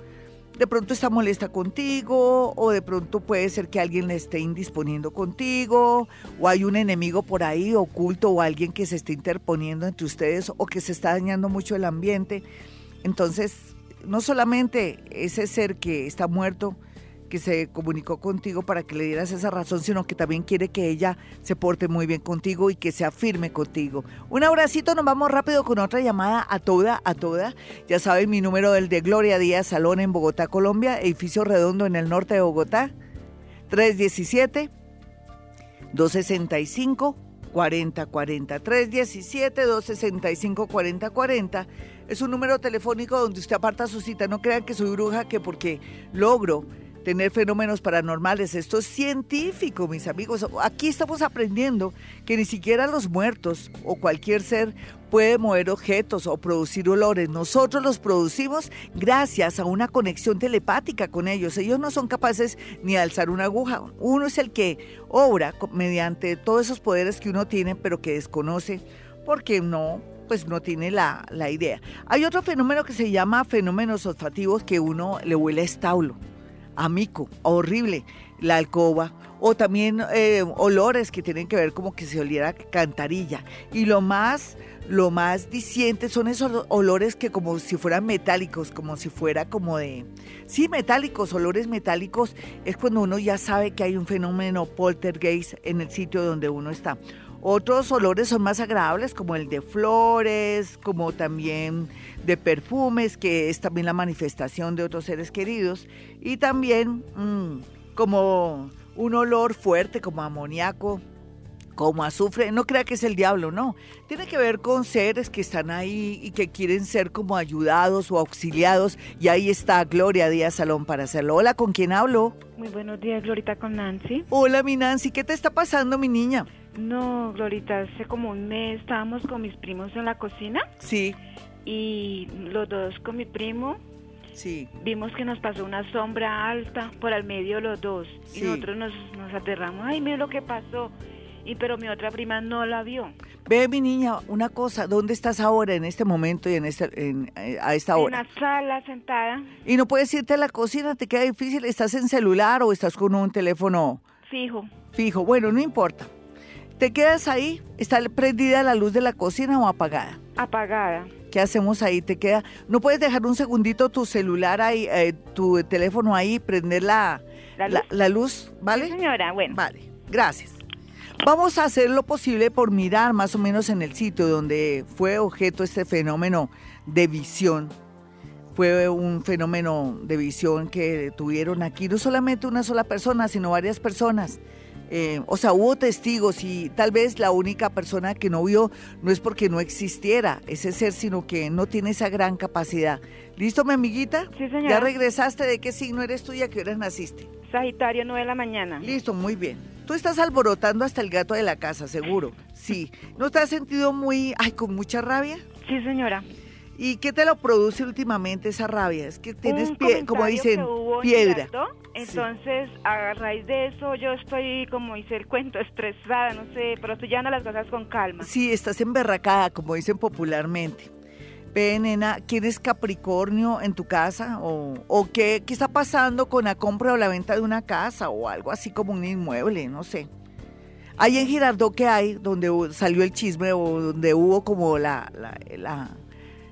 de pronto está molesta contigo o de pronto puede ser que alguien le esté indisponiendo contigo o hay un enemigo por ahí oculto o alguien que se esté interponiendo entre ustedes o que se está dañando mucho el ambiente. Entonces, no solamente ese ser que está muerto, que se comunicó contigo para que le dieras esa razón, sino que también quiere que ella se porte muy bien contigo y que se afirme contigo. Un abracito, nos vamos rápido con otra llamada a toda, a toda. Ya saben mi número del de Gloria Díaz Salón en Bogotá, Colombia, edificio redondo en el norte de Bogotá, 317 265 4040 317 265 4040 es un número telefónico donde usted aparta su cita. No crean que soy bruja, que porque logro tener fenómenos paranormales. Esto es científico, mis amigos. Aquí estamos aprendiendo que ni siquiera los muertos o cualquier ser puede mover objetos o producir olores. Nosotros los producimos gracias a una conexión telepática con ellos. Ellos no son capaces ni de alzar una aguja. Uno es el que obra mediante todos esos poderes que uno tiene, pero que desconoce porque no pues no tiene la, la idea. Hay otro fenómeno que se llama fenómenos olfativos que uno le huele a establo amico, horrible, la alcoba, o también eh, olores que tienen que ver como que se oliera cantarilla. Y lo más, lo más diciente son esos olores que como si fueran metálicos, como si fuera como de, sí, metálicos, olores metálicos, es cuando uno ya sabe que hay un fenómeno poltergeist en el sitio donde uno está. Otros olores son más agradables, como el de flores, como también de perfumes, que es también la manifestación de otros seres queridos, y también mm, como un olor fuerte, como amoníaco, como azufre, no crea que es el diablo, no. Tiene que ver con seres que están ahí y que quieren ser como ayudados o auxiliados. Y ahí está Gloria Díaz Salón para hacerlo. Hola, ¿con quién hablo? Muy buenos días, Glorita, con Nancy. Hola, mi Nancy, ¿qué te está pasando, mi niña? No, Glorita, hace como un mes estábamos con mis primos en la cocina. Sí. Y los dos con mi primo. Sí. Vimos que nos pasó una sombra alta por al medio los dos. Y nosotros nos, nos aterramos. Ay, mira lo que pasó. Y pero mi otra prima no la vio. Ve, mi niña, una cosa, ¿dónde estás ahora en este momento y en este, en, eh, a esta hora? En la sala, sentada. ¿Y no puedes irte a la cocina? ¿Te queda difícil? ¿Estás en celular o estás con un teléfono? Fijo. Fijo. Bueno, no importa. ¿Te quedas ahí? ¿Está prendida la luz de la cocina o apagada? Apagada. ¿Qué hacemos ahí? ¿Te queda? ¿No puedes dejar un segundito tu celular ahí, eh, tu teléfono ahí, prender la, ¿La luz? ¿Vale? señora, bueno. Vale, gracias. Vamos a hacer lo posible por mirar más o menos en el sitio donde fue objeto este fenómeno de visión. Fue un fenómeno de visión que tuvieron aquí no solamente una sola persona, sino varias personas. Eh, o sea, hubo testigos y tal vez la única persona que no vio no es porque no existiera ese ser, sino que no tiene esa gran capacidad. ¿Listo, mi amiguita? Sí, señora. ¿Ya regresaste? ¿De qué signo eres tú y a qué hora naciste? Sagitario, 9 de la mañana. Listo, muy bien. Tú estás alborotando hasta el gato de la casa, seguro. Sí. ¿No te has sentido muy, ay, con mucha rabia? Sí, señora. ¿Y qué te lo produce últimamente esa rabia? Es que tienes, pie, como dicen, piedra. Entonces, a raíz de eso, yo estoy, como dice el cuento, estresada, no sé, pero estoy llevando las cosas con calma. Sí, estás emberracada, como dicen popularmente. Ve, nena, ¿quién es Capricornio en tu casa? ¿O, o qué, qué está pasando con la compra o la venta de una casa? O algo así como un inmueble, no sé. Ahí en Girardot, ¿qué hay? Donde salió el chisme o donde hubo como la, la, la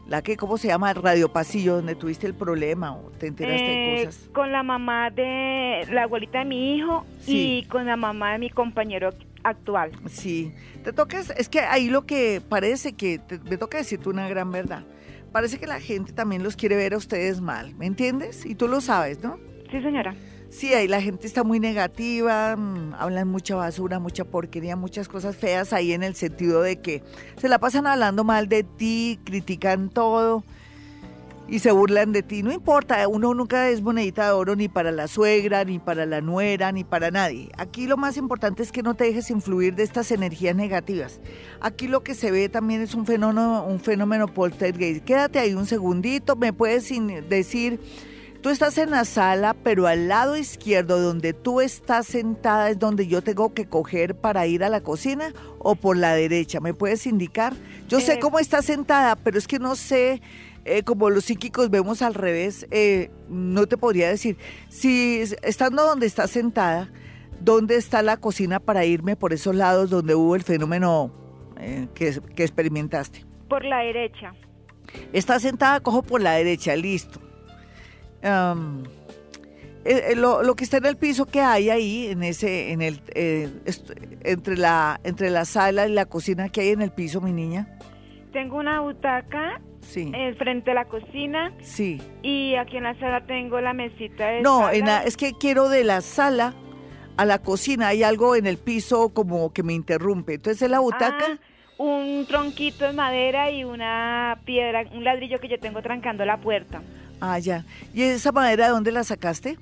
la que, ¿cómo se llama? Radio Pasillo, donde tuviste el problema o te enteraste de eh, cosas. Con la mamá de la abuelita de mi hijo y con la mamá de mi compañero actual. Sí, te tocas, es que ahí lo que parece que, me toca decirte una gran verdad, parece que la gente también los quiere ver a ustedes mal, ¿me entiendes? Y tú lo sabes, ¿no? Sí, señora. Sí, ahí la gente está muy negativa, mm, hablan mucha basura, mucha porquería, muchas cosas feas ahí en el sentido de que se la pasan hablando mal de ti, critican todo y se burlan de ti. No importa, uno nunca es monedita de oro ni para la suegra, ni para la nuera, ni para nadie. Aquí lo más importante es que no te dejes influir de estas energías negativas. Aquí lo que se ve también es un fenómeno, un fenómeno poltergeist. Quédate ahí un segundito, me puedes decir Tú estás en la sala, pero al lado izquierdo donde tú estás sentada es donde yo tengo que coger para ir a la cocina o por la derecha. ¿Me puedes indicar? Yo sé eh, cómo estás sentada, pero es que no sé eh, como los psíquicos vemos al revés, eh, no te podría decir. Si es- estando donde estás sentada, ¿dónde está la cocina para irme por esos lados donde hubo el fenómeno eh, que, que experimentaste? Por la derecha. Está sentada, cojo por la derecha, listo. Eh, eh, lo, lo que está en el piso que hay ahí, en ese, en el, eh, entre la, entre la sala y la cocina que hay en el piso, mi niña. Tengo una butaca Sí, frente a la cocina sí. y aquí en la sala tengo la mesita de No, sala. en la- es que quiero de la sala a la cocina. Hay algo en el piso como que me interrumpe. Entonces, en la butaca, Ah, un tronquito de madera y una piedra, un ladrillo que yo tengo trancando la puerta. Ah, ya. ¿Y esa madera de dónde la sacaste?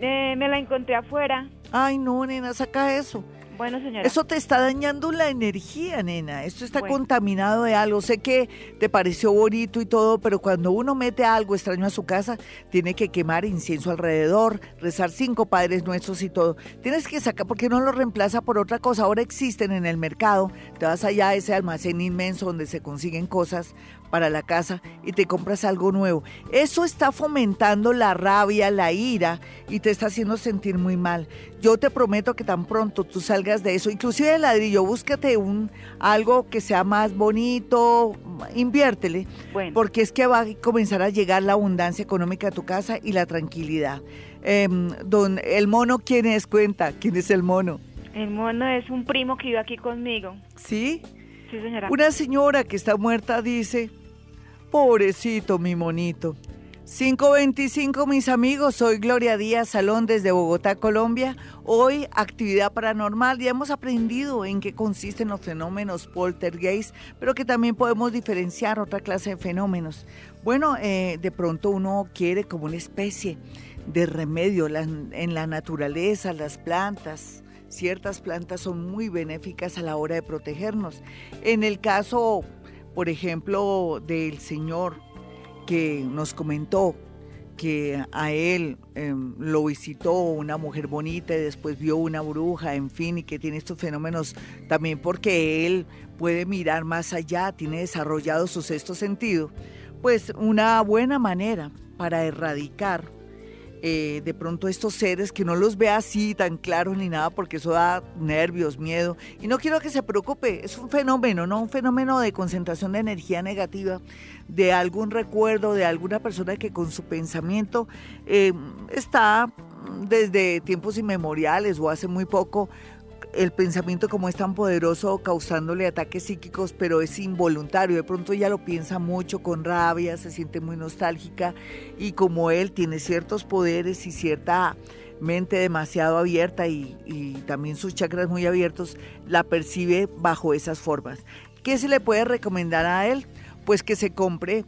Eh, me la encontré afuera. Ay, no, nena, saca eso. Bueno, señora. Eso te está dañando la energía, nena. Esto está Bueno. contaminado de algo. Sé que te pareció bonito y todo, pero cuando uno mete algo extraño a su casa, tiene que quemar incienso alrededor, rezar cinco padres nuestros y todo. Tienes que sacar, porque no lo reemplaza por otra cosa. Ahora existen en el mercado. Te vas allá a ese almacén inmenso donde se consiguen cosas para la casa y te compras algo nuevo. Eso está fomentando la rabia, la ira y te está haciendo sentir muy mal. Yo te prometo que tan pronto tú salgas de eso, inclusive el ladrillo, búscate un algo que sea más bonito, inviértele, Bueno. porque es que va a comenzar a llegar la abundancia económica a tu casa y la tranquilidad. Em, don, el mono, ¿quién es? Cuenta, ¿quién es el mono? El mono es un primo que vive aquí conmigo. ¿Sí? Sí, señora. Una señora que está muerta dice, pobrecito mi monito. 525 mis amigos, soy Gloria Díaz Salón desde Bogotá, Colombia. Hoy actividad paranormal, ya hemos aprendido en qué consisten los fenómenos poltergeist, pero que también podemos diferenciar otra clase de fenómenos. Bueno, eh, de pronto uno quiere como una especie de remedio en la naturaleza, las plantas. Ciertas plantas son muy benéficas a la hora de protegernos. En el caso, por ejemplo, del señor que nos comentó que a él em, lo visitó una mujer bonita y después vio una bruja, en fin, y que tiene estos fenómenos también porque él puede mirar más allá, tiene desarrollado su sexto sentido, pues una buena manera para erradicar eh, de pronto estos seres que no los vea así tan claros ni nada porque eso da nervios, miedo. Y no quiero que se preocupe, es un fenómeno, ¿no? Un fenómeno de concentración de energía negativa, de algún recuerdo, de alguna persona que con su pensamiento eh, está desde tiempos inmemoriales o hace muy poco el pensamiento como es tan poderoso causándole ataques psíquicos, pero es involuntario. De pronto ella lo piensa mucho con rabia, se siente muy nostálgica y como él tiene ciertos poderes y cierta mente demasiado abierta y, y también sus chakras muy abiertos, la percibe bajo esas formas. ¿Qué se le puede recomendar a él? Pues que se compre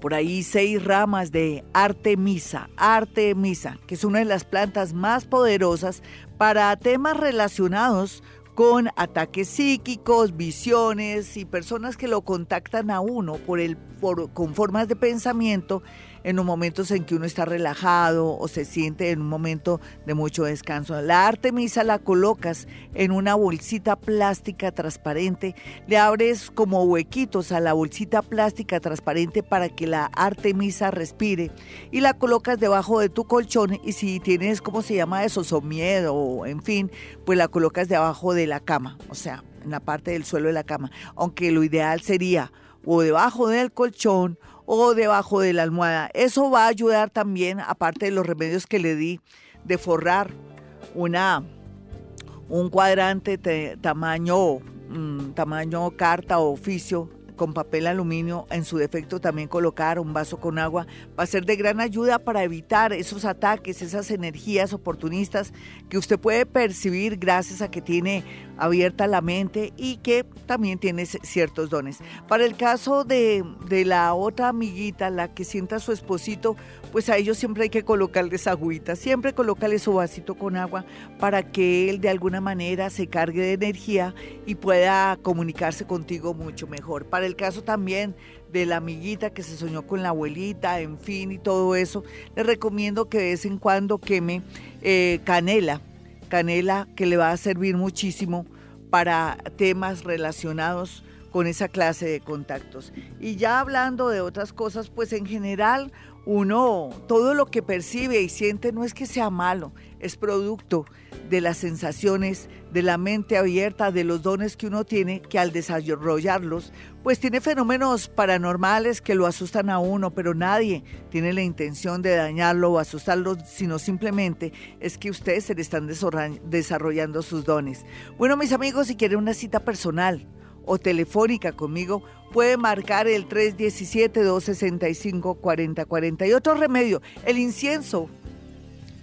por ahí seis ramas de Artemisa, Artemisa, que es una de las plantas más poderosas para temas relacionados con ataques psíquicos, visiones y personas que lo contactan a uno por el, por- con formas de pensamiento en los momentos en que uno está relajado o se siente en un momento de mucho descanso. La artemisa la colocas en una bolsita plástica transparente, le abres como huequitos a la bolsita plástica transparente para que la artemisa respire y la colocas debajo de tu colchón y si tienes, ¿cómo se llama eso? miedo o en fin, pues la colocas debajo de la cama, o sea, en la parte del suelo de la cama, aunque lo ideal sería o debajo del colchón o debajo de la almohada. Eso va a ayudar también, aparte de los remedios que le di, de forrar una, un cuadrante tamaño, mm, tamaño carta o oficio con papel aluminio, en su defecto también colocar un vaso con agua, va a ser de gran ayuda para evitar esos ataques, esas energías oportunistas que usted puede percibir gracias a que tiene abierta la mente y que también tiene ciertos dones. Para el caso de, de la otra amiguita, la que sienta a su esposito, pues a ellos siempre hay que colocarles agüita, siempre colocarle su vasito con agua para que él de alguna manera se cargue de energía y pueda comunicarse contigo mucho mejor. Para el caso también de la amiguita que se soñó con la abuelita, en fin, y todo eso, le recomiendo que de vez en cuando queme eh, canela, canela que le va a servir muchísimo para temas relacionados con esa clase de contactos. Y ya hablando de otras cosas, pues en general uno todo lo que percibe y siente no es que sea malo, es producto de las sensaciones, de la mente abierta, de los dones que uno tiene, que al desarrollarlos, pues tiene fenómenos paranormales que lo asustan a uno, pero nadie tiene la intención de dañarlo o asustarlo, sino simplemente es que ustedes se le están desarrollando sus dones. Bueno, mis amigos, si quieren una cita personal, o telefónica conmigo, puede marcar el 317-265-4040. Y otro remedio, el incienso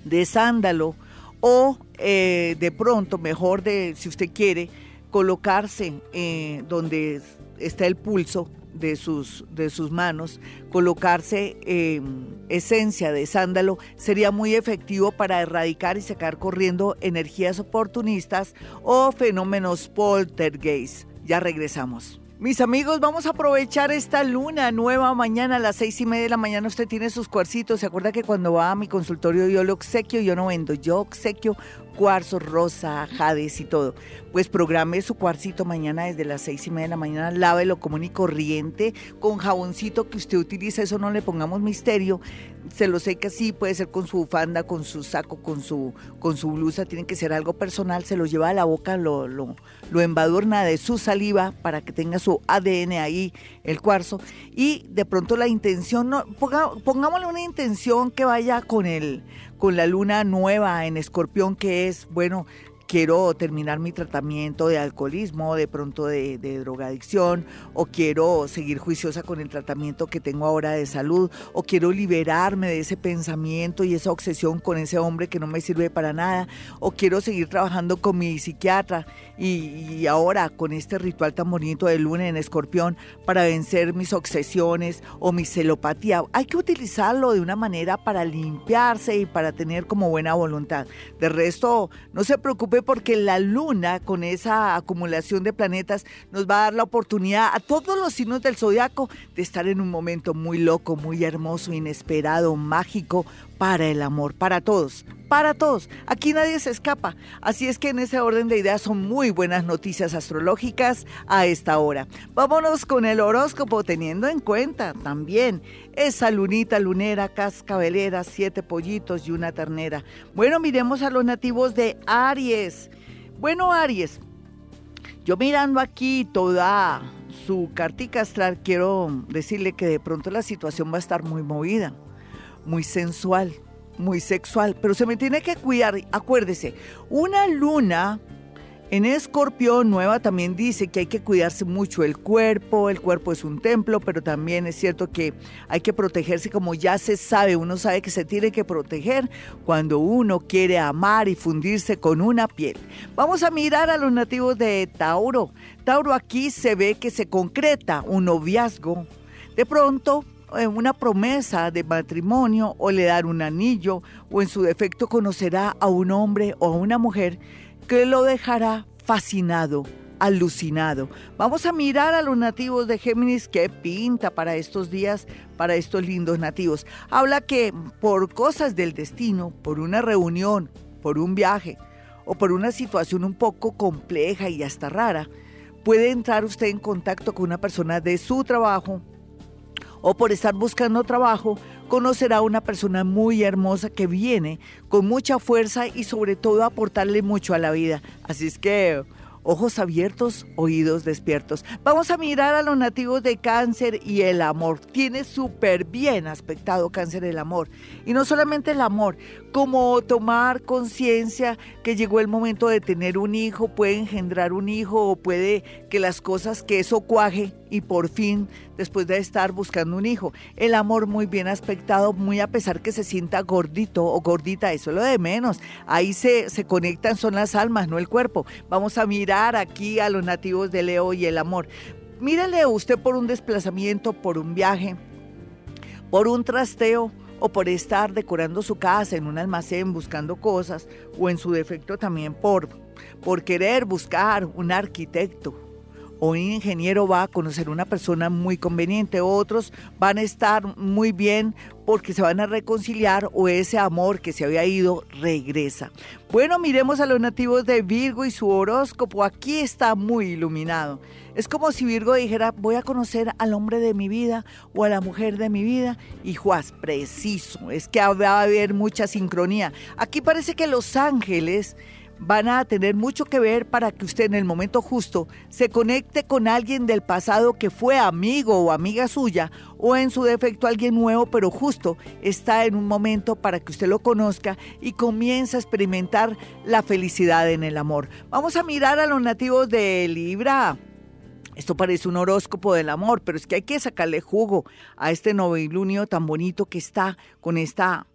de sándalo o eh, de pronto, mejor de, si usted quiere, colocarse eh, donde está el pulso de sus, de sus manos, colocarse em, esencia de sándalo sería muy efectivo para erradicar y sacar corriendo energías oportunistas o fenómenos poltergeist. Ya regresamos. Mis amigos, vamos a aprovechar esta luna nueva mañana a las seis y media de la mañana. Usted tiene sus cuarcitos. ¿Se acuerda que cuando va a mi consultorio yo lo obsequio? Yo no vendo, yo obsequio cuarzo, rosa, jades y todo. Pues programe su cuarcito mañana desde las seis y media de la mañana, lávelo común y corriente, con jaboncito que usted utiliza, eso no le pongamos misterio, se lo seca así, puede ser con su bufanda, con su saco, con su, con su blusa, tiene que ser algo personal, se lo lleva a la boca, lo, lo, lo embadurna de su saliva para que tenga su ADN ahí, el cuarzo, y de pronto la intención, no, pongámosle una intención que vaya con el con la luna nueva en escorpión, que es, bueno, quiero terminar mi tratamiento de alcoholismo, de pronto de, drogadicción, o quiero seguir juiciosa con el tratamiento que tengo ahora de salud, o quiero liberarme de ese pensamiento y esa obsesión con ese hombre que no me sirve para nada, o quiero seguir trabajando con mi psiquiatra y, ahora con este ritual tan bonito de luna en escorpión para vencer mis obsesiones o mi celopatía. Hay que utilizarlo de una manera para limpiarse y para tener como buena voluntad. De resto, no se preocupe porque la luna, con esa acumulación de planetas, nos va a dar la oportunidad a todos los signos del zodiaco de estar en un momento muy loco, muy hermoso, inesperado, mágico para el amor, para todos, para todos. Aquí nadie se escapa. Así es que en ese orden de ideas son muy buenas noticias astrológicas a esta hora. Vámonos con el horóscopo teniendo en cuenta también esa lunita lunera, cascabelera, siete pollitos y una ternera. Bueno, miremos a los nativos de Aries. Bueno, Aries, yo mirando aquí toda su cartica astral, quiero decirle que de pronto la situación va a estar muy movida, muy sensual, muy sexual, pero se me tiene que cuidar. Acuérdese, una luna en Escorpión Nueva también dice que hay que cuidarse mucho el cuerpo, el cuerpo es un templo, pero también es cierto que hay que protegerse como ya se sabe, uno sabe que se tiene que proteger cuando uno quiere amar y fundirse con una piel. Vamos a mirar a los nativos de Tauro. Tauro aquí se ve que se concreta un noviazgo. De pronto una promesa de matrimonio o le dar un anillo o en su defecto conocerá a un hombre o a una mujer que lo dejará fascinado, alucinado. Vamos a mirar a los nativos de Géminis qué pinta para estos días, para estos lindos nativos. Habla que por cosas del destino, por una reunión, por un viaje o por una situación un poco compleja y hasta rara, puede entrar usted en contacto con una persona de su trabajo o por estar buscando trabajo conocerá a una persona muy hermosa que viene con mucha fuerza y sobre todo aportarle mucho a la vida. Así es que ojos abiertos, oídos despiertos. Vamos a mirar a los nativos de cáncer y el amor. Tiene súper bien aspectado cáncer el amor. Y no solamente el amor, como tomar conciencia que llegó el momento de tener un hijo, puede engendrar un hijo o puede que las cosas que eso cuaje y por fin después de estar buscando un hijo. El amor muy bien aspectado, muy a pesar que se sienta gordito o gordita, eso es lo de menos. Ahí se, se conectan, son las almas, no el cuerpo. Vamos a mirar aquí a los nativos de Leo y el amor. Mírale usted por un desplazamiento, por un viaje, por un trasteo o por estar decorando su casa en un almacén buscando cosas o en su defecto también por, por querer buscar un arquitecto un ingeniero va a conocer una persona muy conveniente, otros van a estar muy bien porque se van a reconciliar o ese amor que se había ido regresa. Bueno, miremos a los nativos de Virgo y su horóscopo. Aquí está muy iluminado. Es como si Virgo dijera, voy a conocer al hombre de mi vida o a la mujer de mi vida. Y Juaz, preciso, es que va a haber mucha sincronía. Aquí parece que los ángeles van a tener mucho que ver para que usted en el momento justo se conecte con alguien del pasado que fue amigo o amiga suya o en su defecto alguien nuevo pero justo está en un momento para que usted lo conozca y comience a experimentar la felicidad en el amor. Vamos a mirar a los nativos de Libra. Esto parece un horóscopo del amor, pero es que hay que sacarle jugo a este novilunio tan bonito que está con esta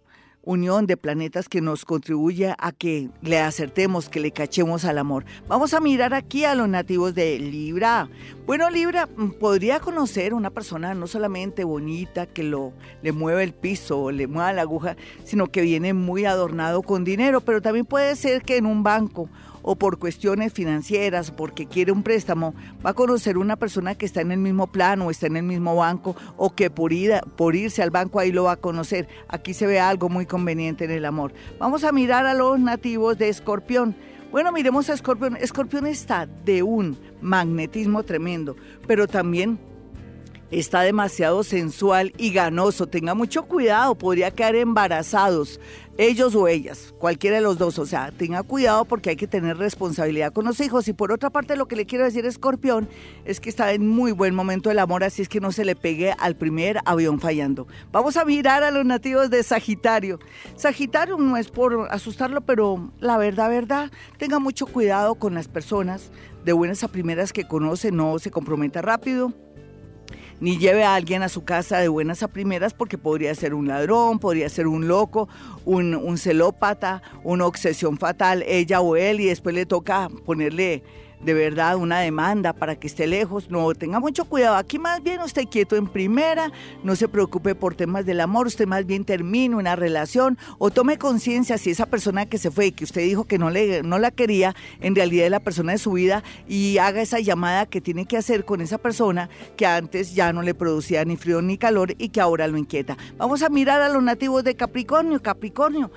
unión de planetas que nos contribuye a que le acertemos, que le cachemos al amor. Vamos a mirar aquí a los nativos de Libra. Bueno, Libra mm, podría conocer una persona no solamente bonita que lo le mueve el piso o le mueva la aguja, sino que viene muy adornado con dinero, pero también puede ser que en un banco o por cuestiones financieras, porque quiere un préstamo, va a conocer una persona que está en el mismo plano o está en el mismo banco o que por, por irse al banco ahí lo va a conocer. Aquí se ve algo muy conveniente en el amor. Vamos a mirar a los nativos de Escorpión. Bueno, miremos a Escorpión. Escorpión está de un magnetismo tremendo, pero también está demasiado sensual y ganoso. Tenga mucho cuidado, podría quedar embarazados, ellos o ellas, cualquiera de los dos. O sea, tenga cuidado porque hay que tener responsabilidad con los hijos. Y por otra parte, lo que le quiero decir, Escorpión, es que está en muy buen momento el amor, así es que no se le pegue al primer avión fallando. Vamos a mirar a los nativos de Sagitario. Sagitario no es por asustarlo, pero la verdad, verdad, tenga mucho cuidado con las personas de buenas a primeras que conoce, no se comprometa rápido ni lleve a alguien a su casa de buenas a primeras porque podría ser un ladrón, podría ser un loco, un, celópata, una obsesión fatal, ella o él, y después le toca ponerle de verdad una demanda para que esté lejos. No, tenga mucho cuidado. Aquí más bien usted quieto en primera, no se preocupe por temas del amor, usted más bien termine una relación o tome conciencia si esa persona que se fue y que usted dijo que no, le, no la quería, en realidad es la persona de su vida y haga esa llamada que tiene que hacer con esa persona que antes ya no le producía ni frío ni calor y que ahora lo inquieta. Vamos a mirar a los nativos de Capricornio. Capricornio,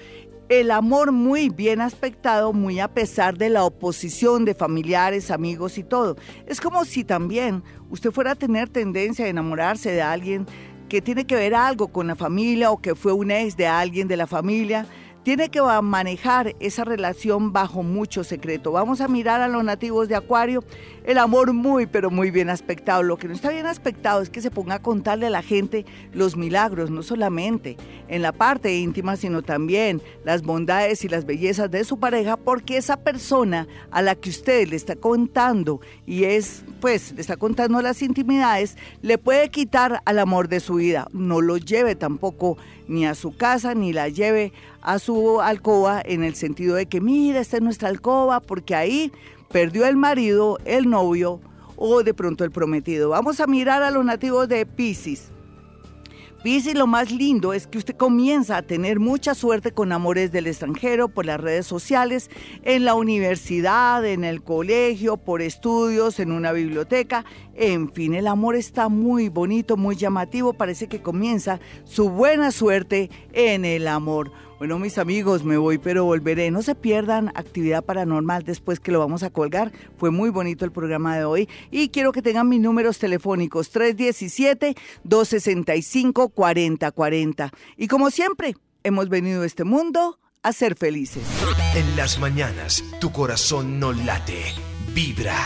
el amor muy bien aspectado, muy a pesar de la oposición de familiares, amigos y todo. Es como si también usted fuera a tener tendencia a enamorarse de alguien que tiene que ver algo con la familia o que fue un ex de alguien de la familia tiene que manejar esa relación bajo mucho secreto. Vamos a mirar a los nativos de Acuario, el amor muy, pero muy bien aspectado. Lo que no está bien aspectado es que se ponga a contarle a la gente los milagros, no solamente en la parte íntima, sino también las bondades y las bellezas de su pareja, porque esa persona a la que usted le está contando y es, pues, le está contando las intimidades, le puede quitar al amor de su vida. No lo lleve tampoco ni a su casa, ni la lleve a su alcoba en el sentido de que, mira, esta es nuestra alcoba, porque ahí perdió el marido, el novio o de pronto el prometido. Vamos a mirar a los nativos de Pisces. Pisces lo más lindo es que usted comienza a tener mucha suerte con amores del extranjero, por las redes sociales, en la universidad, en el colegio, por estudios, en una biblioteca. En fin, el amor está muy bonito, muy llamativo. Parece que comienza su buena suerte en el amor. Bueno, mis amigos, me voy, pero volveré. No se pierdan actividad paranormal después que lo vamos a colgar. Fue muy bonito el programa de hoy. Y quiero que tengan mis números telefónicos 317-265-4040. Y como siempre, hemos venido a este mundo a ser felices. En las mañanas, tu corazón no late, vibra.